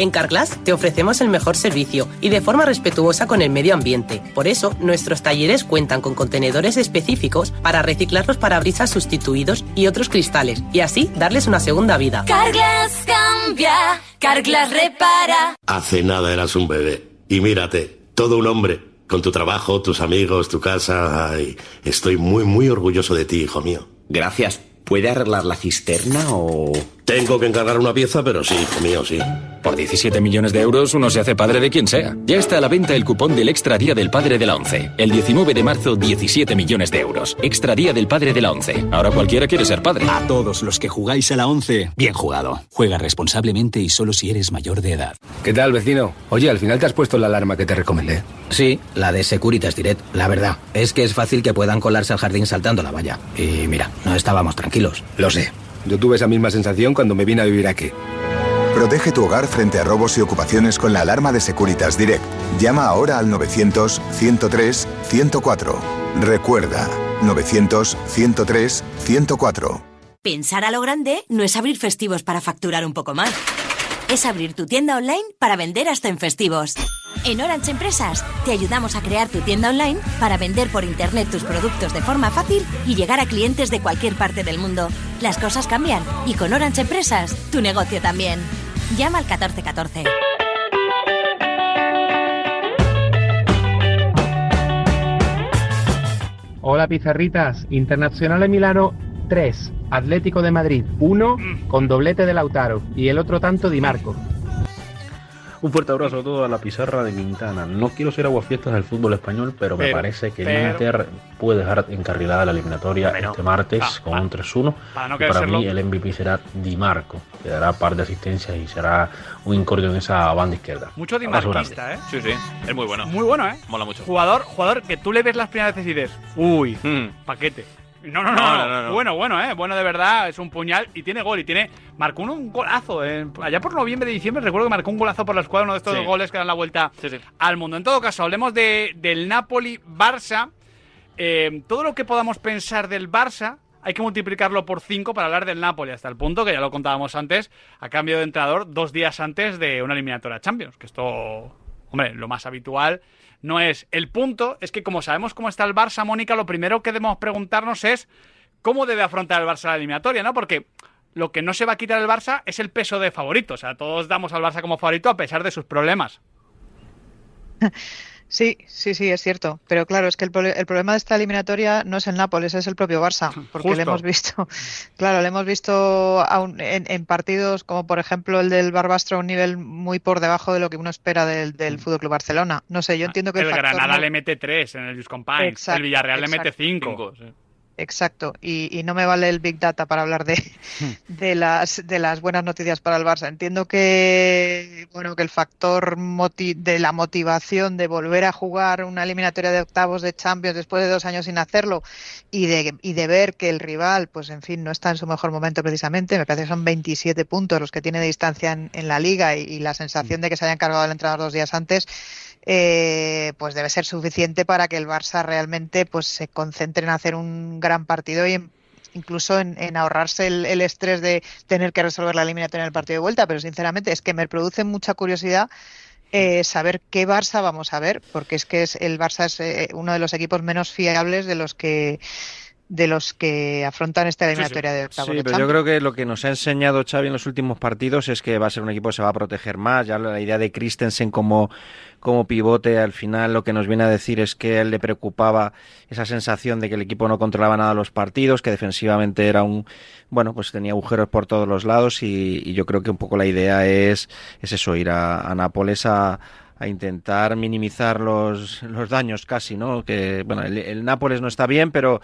En Carglass te ofrecemos el mejor servicio y de forma respetuosa con el medio ambiente. Por eso, nuestros talleres cuentan con contenedores específicos para reciclar los parabrisas sustituidos y otros cristales y así darles una segunda vida. Carglass cambia, Carglass repara. Hace nada eras un bebé. Y mírate, todo un hombre. Con tu trabajo, tus amigos, tu casa. Ay, estoy muy, muy orgulloso de ti, hijo mío. Gracias. ¿Puede arreglar la cisterna o...? Tengo que encargar una pieza, pero sí, hijo mío, sí. Por 17 millones de euros uno se hace padre de quien sea. Ya está a la venta el cupón del Extra Día del Padre de la ONCE. El 19 de marzo, 17 millones de euros. Extra Día del Padre de la ONCE. Ahora cualquiera quiere ser padre. A todos los que jugáis a la 11, bien jugado. Juega responsablemente y solo si eres mayor de edad. ¿Qué tal, vecino? Oye, al final te has puesto la alarma que te recomendé. Sí, la de Securitas Direct. La verdad, es que es fácil que puedan colarse al jardín saltando la valla. Y mira, no estábamos tranquilos. Lo sé. Yo tuve esa misma sensación cuando me vine a vivir aquí. Protege tu hogar frente a robos y ocupaciones con la alarma de Securitas Direct. Llama ahora al 900-103-104. Recuerda, 900-103-104. Pensar a lo grande no es abrir festivos para facturar un poco más. Es abrir tu tienda online para vender hasta en festivos. En Orange Empresas te ayudamos a crear tu tienda online para vender por internet tus productos de forma fácil y llegar a clientes de cualquier parte del mundo. Las cosas cambian y con Orange Empresas tu negocio también. Llama al 1414. Hola pizarritas, Internacional de Milano 3, Atlético de Madrid 1 con doblete de Lautaro y el otro tanto Di Marco. Un fuerte abrazo a toda la pizarra de Quintana. No quiero ser aguafiestas del fútbol español, pero, me parece que pero- el Inter puede dejar encarrilada la eliminatoria este martes va, con un 3-1. Para no y para mí el MVP será Di Marco, que dará par de asistencias y será un incordio en esa banda izquierda. Mucho Abrazo dimarquista, ¿eh? Sí, sí. Es muy bueno. Muy bueno, ¿eh? Mola mucho. Jugador, jugador que tú le ves las primeras veces y dices, uy, paquete. No no no, No, no, no, no, no. Bueno, bueno, ¿eh? Bueno, de verdad, es un puñal y tiene gol. Y tiene. Marcó un, golazo. eh, allá por noviembre, diciembre, recuerdo que marcó un golazo por la escuadra, uno de estos goles que dan la vuelta al mundo. En todo caso, hablemos de, del Napoli-Barça. Eh, todo lo que podamos pensar del Barça. Hay que multiplicarlo por 5 para hablar del Napoli, hasta el punto que ya lo contábamos antes, a cambio de entrenador dos días antes de una eliminatoria Champions. Que esto, hombre, lo más habitual no es el punto, es que como sabemos cómo está el Barça, Mónica, lo primero que debemos preguntarnos es cómo debe afrontar el Barça la eliminatoria, ¿no? Porque lo que no se va a quitar el Barça es el peso de favorito. O sea, todos damos al Barça como favorito a pesar de sus problemas. Sí, sí, sí, es cierto. Pero claro, es que el, el, problema de esta eliminatoria no es el Nápoles, es el propio Barça. Porque le hemos visto, claro, le hemos visto un, en, en, partidos como por ejemplo el del Barbastro a un nivel muy por debajo de lo que uno espera del, del Fútbol Club Barcelona. No sé, yo entiendo que el, el Granada no... le mete 3 en el Just Compagne, el Villarreal exacto. le mete 5. Exacto, y, y, no me vale el Big Data para hablar de, de, las, de las buenas noticias para el Barça. Entiendo que bueno que el factor de la motivación de volver a jugar una eliminatoria de octavos de Champions después de dos años sin hacerlo y de, y de ver que el rival, pues en fin, no está en su mejor momento precisamente. Me parece que son 27 puntos los que tiene de distancia en, en la liga y, y, la sensación de que se hayan cargado el entrenador dos días antes eh, pues debe ser suficiente para que el Barça realmente pues se concentre en hacer un gran partido y en, incluso en, en ahorrarse el, el, estrés de tener que resolver la eliminatoria en el partido de vuelta. Pero sinceramente es que me produce mucha curiosidad eh, saber qué Barça vamos a ver, porque es que es, el Barça es eh, uno de los equipos menos fiables de los que de los que afrontan esta eliminatoria sí, sí. de octavos. Sí, de pero yo creo que lo que nos ha enseñado Xavi en los últimos partidos es que va a ser un equipo que se va a proteger más. Ya la idea de Christensen como, como pivote, al final lo que nos viene a decir es que a él le preocupaba esa sensación de que el equipo no controlaba nada los partidos, que defensivamente era un, bueno, pues tenía agujeros por todos los lados y, y yo creo que un poco la idea es, es eso, ir a, a Nápoles a, a intentar minimizar los, los daños casi, ¿no? Que, bueno, el, el Nápoles no está bien, pero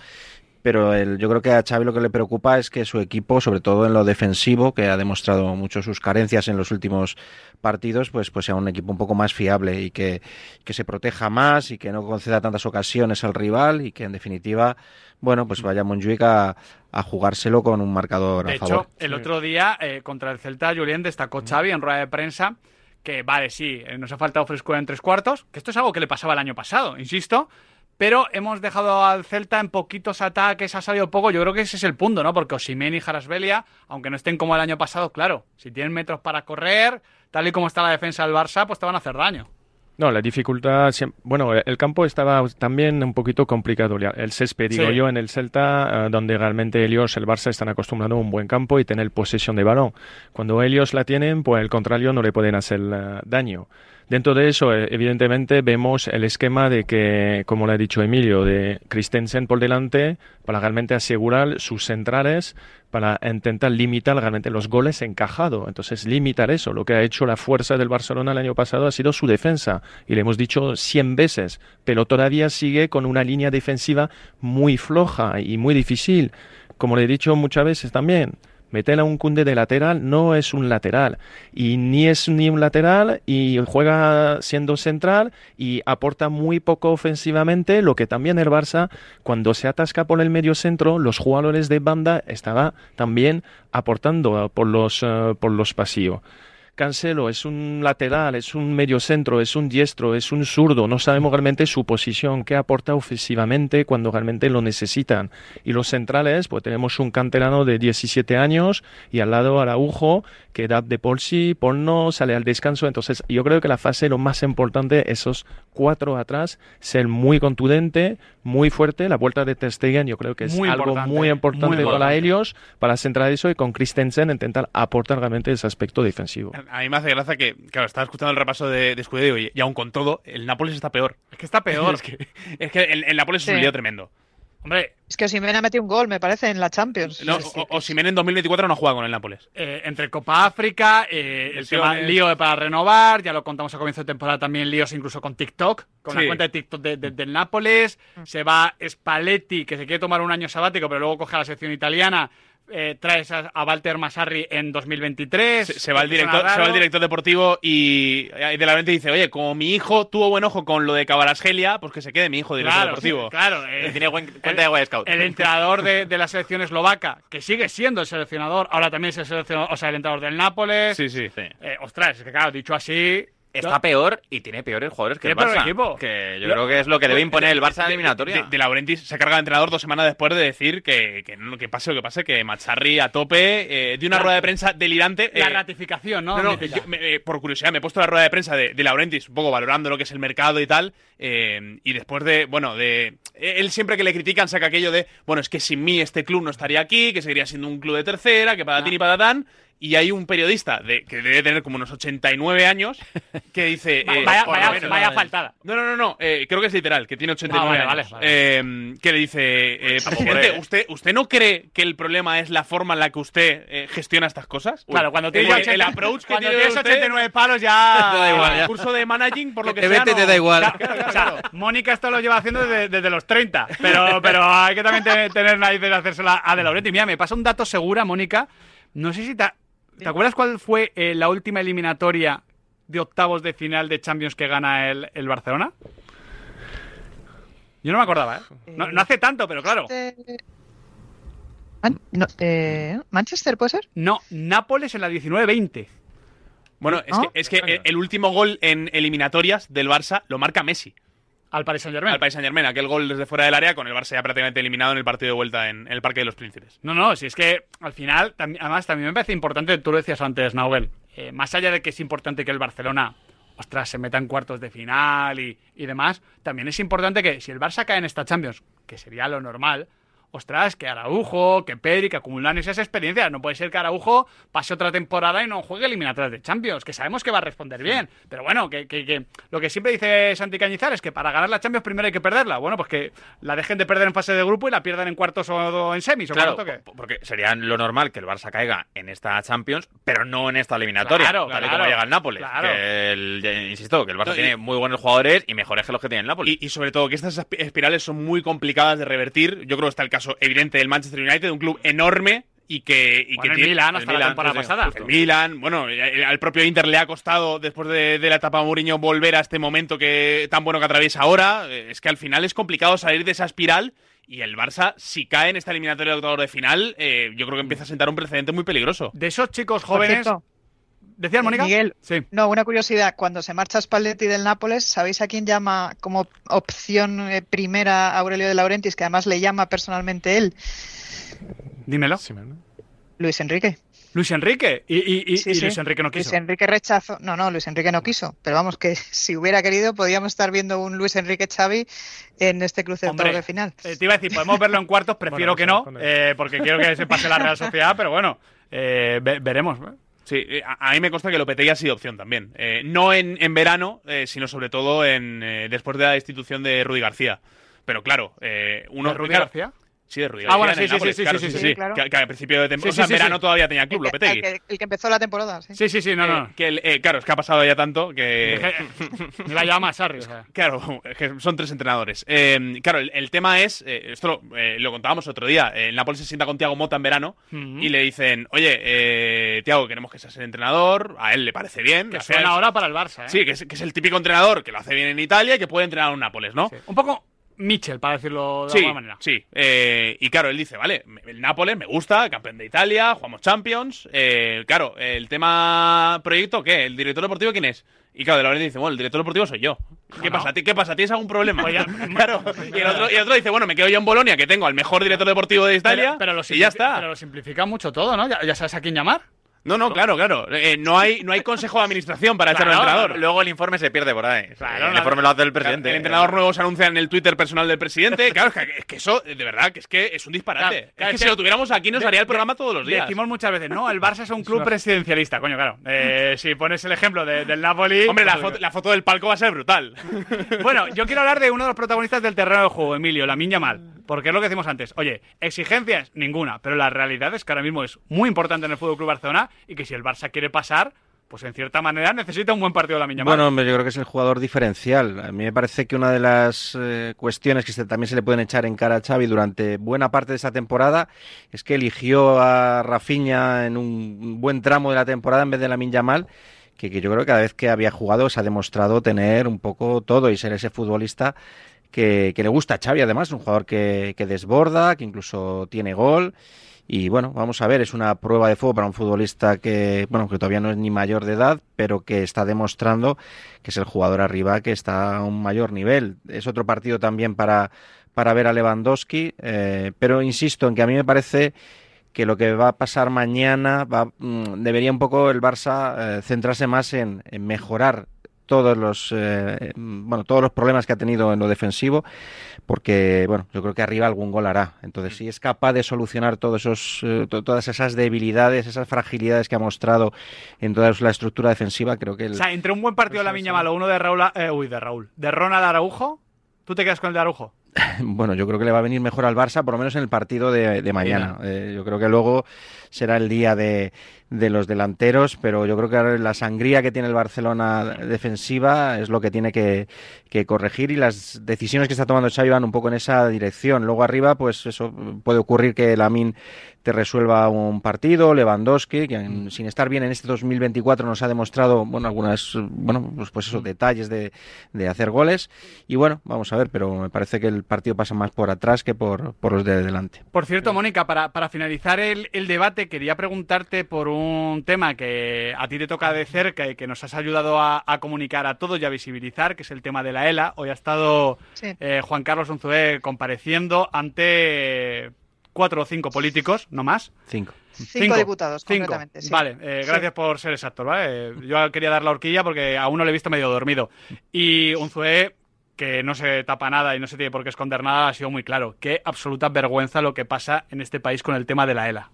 pero el, yo creo que a Xavi lo que le preocupa es que su equipo, sobre todo en lo defensivo, que ha demostrado mucho sus carencias en los últimos partidos, pues, pues sea un equipo un poco más fiable y que, que se proteja más y que no conceda tantas ocasiones al rival y que en definitiva, bueno, pues vaya Montjuic a, a jugárselo con un marcador de a hecho, favor. el otro día eh, contra el Celta, Julián destacó Xavi en rueda de prensa que vale, sí, eh, nos ha faltado frescura en tres cuartos, que esto es algo que le pasaba el año pasado, insisto, pero hemos dejado al Celta en poquitos ataques, ha salido poco. Yo creo que ese es el punto, ¿no? Porque Osimen y Jarasbelia, aunque no estén como el año pasado, claro, si tienen metros para correr, tal y como está la defensa del Barça, pues te van a hacer daño. No, la dificultad, bueno, el campo estaba también un poquito complicado. El césped, digo Sí. yo, en el Celta, eh, donde realmente ellos, el Barça, están acostumbrados a un buen campo y tener posesión de balón. Cuando ellos la tienen, pues el contrario no le pueden hacer eh, daño. Dentro de eso, eh, evidentemente, vemos el esquema de que, como le ha dicho Emilio, de Christensen por delante para realmente asegurar sus centrales, para intentar limitar realmente los goles encajados. Entonces, limitar eso. Lo que ha hecho la fuerza del Barcelona el año pasado ha sido su defensa. Y le hemos dicho 100 veces, pero todavía sigue con una línea defensiva muy floja y muy difícil. Como le he dicho muchas veces también, meter a un Cunde de lateral no es un lateral y ni es ni un lateral y juega siendo central y aporta muy poco ofensivamente lo que también el Barça cuando se atasca por el medio centro los jugadores de banda estaba también aportando por los uh, por los pasillos Cancelo es un lateral, es un medio centro, es un diestro, es un zurdo. No sabemos realmente su posición, qué aporta ofensivamente cuando realmente lo necesitan. Y los centrales, pues tenemos un canterano de 17 años y al lado Araujo, que da de por sí, por no, sale al descanso. Entonces, yo creo que la fase, lo más importante, esos cuatro atrás, ser muy contundente, muy fuerte. La vuelta de Ter Stegen, yo creo que es Muy algo importante, muy importante muy para ellos, para centrar eso y con Christensen intentar aportar realmente ese aspecto defensivo. A mí me hace gracia que, claro, estaba escuchando el repaso de, de Scudetto y, y aún con todo, el Nápoles está peor. Es que está peor. es que, es que el, el Nápoles es un lío tremendo. Hombre, Es que Osimhen ha metido un gol, me parece, en la Champions. No, Es decir, o, Osimhen en 2024 no juega con el Nápoles. eh, entre Copa África, eh, el tema lío para renovar, ya lo contamos a comienzo de temporada también, líos incluso con TikTok, con Sí. la cuenta de TikTok de- de- del Nápoles. Se va Spalletti, que se quiere tomar un año sabático, pero luego coge a la sección italiana. Eh, traes a, a Walter Massarri en 2023. Se, se va el director, se va el director deportivo y, y de la mente dice, oye, como mi hijo tuvo buen ojo con lo de Cabarasgelia, pues que se quede mi hijo director Claro, deportivo. claro. eh, Tiene buen- cuenta el- de Boy Scout. El entrenador de, de la selección eslovaca, que sigue siendo el seleccionador, ahora también es el seleccionador, o sea, el entrenador del Nápoles. Sí, sí. Eh, ostras, es que claro, dicho así, está peor y tiene peores jugadores que el Barça. equipo. Que yo creo que es lo que debe imponer el Barça en la eliminatoria. De, de Laurentiis se carga de entrenador dos semanas después de decir que, que, no- que pase lo que pase, que Macharri a tope, eh, de una La- rueda de prensa delirante. La eh, ratificación, ¿no? No, no, Mítica. yo me- eh, por curiosidad, me he puesto la rueda de prensa de, de Laurentiis, un poco valorando lo que es el mercado y tal. eh, y después de, bueno, de. Él siempre que le critican saca aquello de, bueno, es que sin mí este club no estaría aquí, que seguiría siendo un club de tercera, que patatín y patatán. Y hay un periodista de, que debe tener como unos 89 años que dice. Eh, vaya- vaya- menos, vaya ¿no? faltada. No, no, no, no. eh, creo que es literal, que tiene 89 Ah, vale, años. vale, Eh, que le dice, eh, presidente. ¿usted, ¿usted no cree que el problema es la forma en la que usted eh, gestiona estas cosas? Claro, cuando el, tienes el 80 approach que cuando tiene tienes usted- 89 palos ya... Te da igual, ya. el curso de managing, por lo que, te sea, vete, no- te da igual. Claro, claro, O claro. sea, Mónica esto lo lleva haciendo desde, desde los 30, pero, pero hay que también te- tener narices de hacérsela a De Laurenti. Mira, me pasa un dato segura, Mónica. No sé si te, ¿te acuerdas cuál fue eh, la última eliminatoria de octavos de final de Champions que gana el, el Barcelona? Yo no me acordaba, ¿eh? No, no hace tanto, pero claro. Man- no, eh, ¿Manchester puede ser? No, Nápoles en la 19-20. Bueno, es ¿No? que, es que el, el último gol en eliminatorias del Barça lo marca Messi. Al Paris Saint-Germain. Al Paris Saint Germain, aquel gol desde fuera del área con el Barça ya prácticamente eliminado en el partido de vuelta en, en el Parque de los Príncipes. No, no, si es que al final, además también me parece importante, tú lo decías antes, Nahuel, eh, más allá de que es importante que el Barcelona, ostras, se meta en cuartos de final y, y demás, también es importante que si el Barça cae en esta Champions, que sería lo normal, ostras, que Araujo, que Pedri, que acumulan esas experiencias. No puede ser que Araujo pase otra temporada y no juegue eliminatorias de Champions, que sabemos que va a responder bien. Pero bueno, que, que- que lo que siempre dice Santi Cañizar es que para ganar la Champions primero hay que perderla. Bueno, pues que la dejen de perder en fase de grupo y la pierdan en cuartos o en semis. O Claro, que- po- porque sería lo normal que el Barça caiga en esta Champions, pero no en esta eliminatoria, Claro, tal y claro, como llega el Nápoles. claro. Que el- ya insisto, que el Barça No, y- tiene muy buenos jugadores y mejores que los que tiene el Nápoles. Y, y sobre todo que estas espi- espirales son muy complicadas de revertir. Yo creo que está el caso evidente del Manchester United, un club enorme y que, y Bueno, que el tiene- Milan hasta la temporada sí, pasada. justo. El Milan, bueno, eh, al propio Inter le ha costado después de, de la etapa Mourinho volver a este momento que tan bueno que atraviesa ahora. Eh, Es que al final es complicado salir de esa espiral. Y el Barça, si cae en esta eliminatoria de octavos de final, eh, yo creo que empieza a sentar un precedente muy peligroso. De esos chicos jóvenes. ¿Decías, Mónica? Miguel, Sí. no, una curiosidad. Cuando se marcha Spalletti del Nápoles, ¿sabéis a quién llama como opción eh, primera a Aurelio de Laurentiis, que además le llama personalmente él? Dímelo. Luis Enrique. Luis Enrique. Y, y- y- Sí, y sí. Luis Enrique no quiso. Luis Enrique rechazó. No, no, Luis Enrique no quiso. Pero vamos, que si hubiera querido, podríamos estar viendo un Luis Enrique Xavi en este cruce de Hombre, de final. Eh, te iba a decir, podemos verlo en cuartos, prefiero Bueno, que no, eh, porque quiero que se pase la Real Sociedad, pero bueno, eh, ve- veremos. Sí, eh, a, a mí me consta que Lopetegui ha sido opción también. Eh, no en, en verano, eh, sino sobre todo en eh, después de la destitución de Rudy García. Pero claro, eh, uno. ¿De Rudy claro, García? Sí, de Rudy Ah, bueno, en sí, sí, sí, claro, sí, sí, sí, claro. Que, que a principio de temporada. Sí, sí, o sea, en sí, verano sí. todavía tenía club, El que, Lopetegui. el que- el que empezó la temporada, sí. Sí, sí, sí, no, Eh, no. que el- eh, claro, es que ha pasado ya tanto que. Me iba a llamar Sarri, o sea. Claro, son tres entrenadores. Eh, claro, el, el tema es, eh, esto lo, eh, lo contábamos otro día, eh, el Nápoles se sienta con Tiago Mota en verano Ujú. y le dicen, oye, eh, Tiago, queremos que seas el entrenador, a él le parece bien. Que al suena ahora para el Barça, ¿eh? Sí, que es, que es el típico entrenador que lo hace bien en Italia y que puede entrenar a un Nápoles, ¿no? Un poco Mitchell, para decirlo de Sí, alguna manera. sí. Eh, y claro, él dice, vale, el Nápoles me gusta, campeón de Italia, jugamos Champions. Eh, claro, el tema proyecto, ¿qué? ¿El director deportivo quién es? Y claro, de la dice, bueno, el director deportivo soy yo. ¿Qué pasa? ¿Ti- ¿Qué pasa? ¿Tienes algún problema? Pues ya- claro. Y el, otro, y el otro dice, bueno, me quedo yo en Bolonia, que tengo al mejor director deportivo de Italia. Pero, pero lo y ya está. Pero lo simplifica mucho todo, ¿no? Ya, ya sabes a quién llamar. No, no, claro, claro. Eh, no, hay, no hay consejo de administración para echar Claro, al entrenador. Luego el informe se pierde por ahí. Claro, el informe lo hace el presidente. El entrenador nuevo se anuncia en el Twitter personal del presidente. Claro, es que, es que eso, de verdad, que es que es un disparate. Claro, claro, es que si lo tuviéramos aquí nos de- haría el programa todos los días. Decimos muchas veces, no, el Barça es un club presidencialista, coño, claro. Eh, si pones el ejemplo de- del Napoli... Hombre, la foto, la foto del palco va a ser brutal. Bueno, yo quiero hablar de uno de los protagonistas del terreno de juego, Emilio, la Minya Mal. Porque es lo que decimos antes. Oye, exigencias, ninguna. Pero la realidad es que ahora mismo es muy importante en el Fútbol Club Barcelona y que si el Barça quiere pasar, pues en cierta manera necesita un buen partido de la Minya Mal. Bueno, yo creo que es el jugador diferencial. A mí me parece que una de las eh, cuestiones que también se le pueden echar en cara a Xavi durante buena parte de esta temporada es que eligió a Rafinha en un buen tramo de la temporada en vez de la Yamal, que, que yo creo que cada vez que había jugado se ha demostrado tener un poco todo y ser ese futbolista que, que le gusta a Xavi además, un jugador que, que desborda, que incluso tiene gol. Y bueno, vamos a ver, es una prueba de fuego para un futbolista que, bueno, que todavía no es ni mayor de edad, pero que está demostrando que es el jugador arriba que está a un mayor nivel. Es otro partido también para, para ver a Lewandowski, eh, pero insisto en que a mí me parece que lo que va a pasar mañana va, mm, debería un poco el Barça eh, centrarse más en, en mejorar todos los eh, bueno todos los problemas que ha tenido en lo defensivo porque bueno yo creo que arriba algún gol hará entonces si es capaz de solucionar todos esos eh, to- todas esas debilidades esas fragilidades que ha mostrado en toda la estructura defensiva creo que el, O sea, entre un buen partido de la Viña Malo, uno de Raúl, eh, uy, de Raúl, de Ronald Araujo, ¿tú te quedas con el de Araujo? bueno, yo creo que le va a venir mejor al Barça, por lo menos en el partido de, de mañana. Eh, yo creo que luego será el día de, de los delanteros, pero yo creo que ahora la sangría que tiene el Barcelona defensiva es lo que tiene que, que corregir y las decisiones que está tomando Xavi van un poco en esa dirección. Luego arriba, pues eso puede ocurrir que Lamin te resuelva un partido, Lewandowski, que en- sin estar bien en este 2024 nos ha demostrado, bueno, algunas, bueno, pues, pues esos detalles de, de hacer goles. Y bueno, vamos a ver, pero me parece que el partido pasa más por atrás que por, por los de delante. Por cierto, Mónica, para, para finalizar el, el debate, quería preguntarte por un tema que a ti te toca de cerca y que nos has ayudado a, a comunicar a todos y a visibilizar, que es el tema de la ELA. Hoy ha estado Sí. eh, Juan Carlos Unzué compareciendo ante cuatro o cinco políticos, no más. Cinco. Cinco diputados, Cinco. concretamente, sí. Vale, eh, Sí. gracias por ser exacto, ¿vale? Eh, Yo quería dar la horquilla porque a uno le he visto medio dormido. Y Unzué, que no se tapa nada y no se tiene por qué esconder nada, ha sido muy claro. Qué absoluta vergüenza lo que pasa en este país con el tema de la ELA.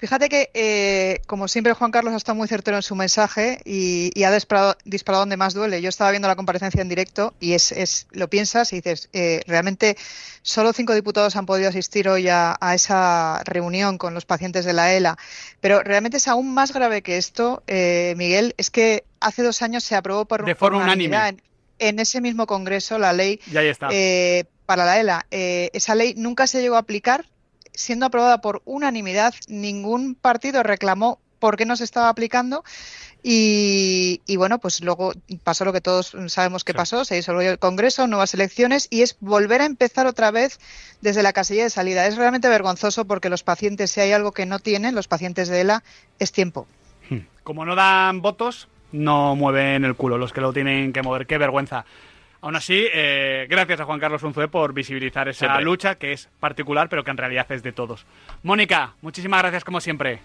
Fíjate que, eh, como siempre, Juan Carlos ha estado muy certero en su mensaje y, y ha disparado, disparado donde más duele. Yo estaba viendo la comparecencia en directo y es, es lo piensas y dices, eh, realmente solo cinco diputados han podido asistir hoy a, a esa reunión con los pacientes de la ELA. Pero realmente es aún más grave que esto, eh, Miguel, es que hace dos años se aprobó por, De forma unánime. en, en ese mismo Congreso la ley está. eh, para la ELA. Eh, esa ley nunca se llegó a aplicar, siendo aprobada por unanimidad. Ningún partido reclamó por qué no se estaba aplicando. Y, y bueno, pues luego pasó lo que todos sabemos que pasó, se disolvió el Congreso, nuevas elecciones y es volver a empezar otra vez desde la casilla de salida. Es realmente vergonzoso porque los pacientes, si hay algo que no tienen, los pacientes de ELA, es tiempo. Como no dan votos, no mueven el culo los que lo tienen que mover. Qué vergüenza. Aún así, eh, gracias a Juan Carlos Unzué por visibilizar esa Siempre. lucha que es particular, pero que en realidad es de todos. Mónica, muchísimas gracias como siempre.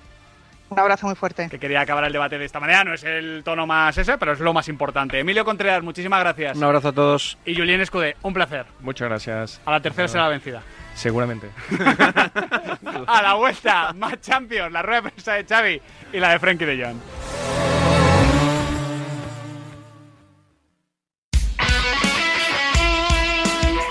Un abrazo muy fuerte. Que quería acabar el debate de esta manera. No es el tono más ese, pero es lo más importante. Emilio Contreras, muchísimas gracias. Un abrazo a todos. Y Julien Escudé, un placer. Muchas gracias. A la tercera será la vencida. Seguramente. A la vuelta, más Champions, la rueda de prensa de Xavi y la de Frenkie de Jong.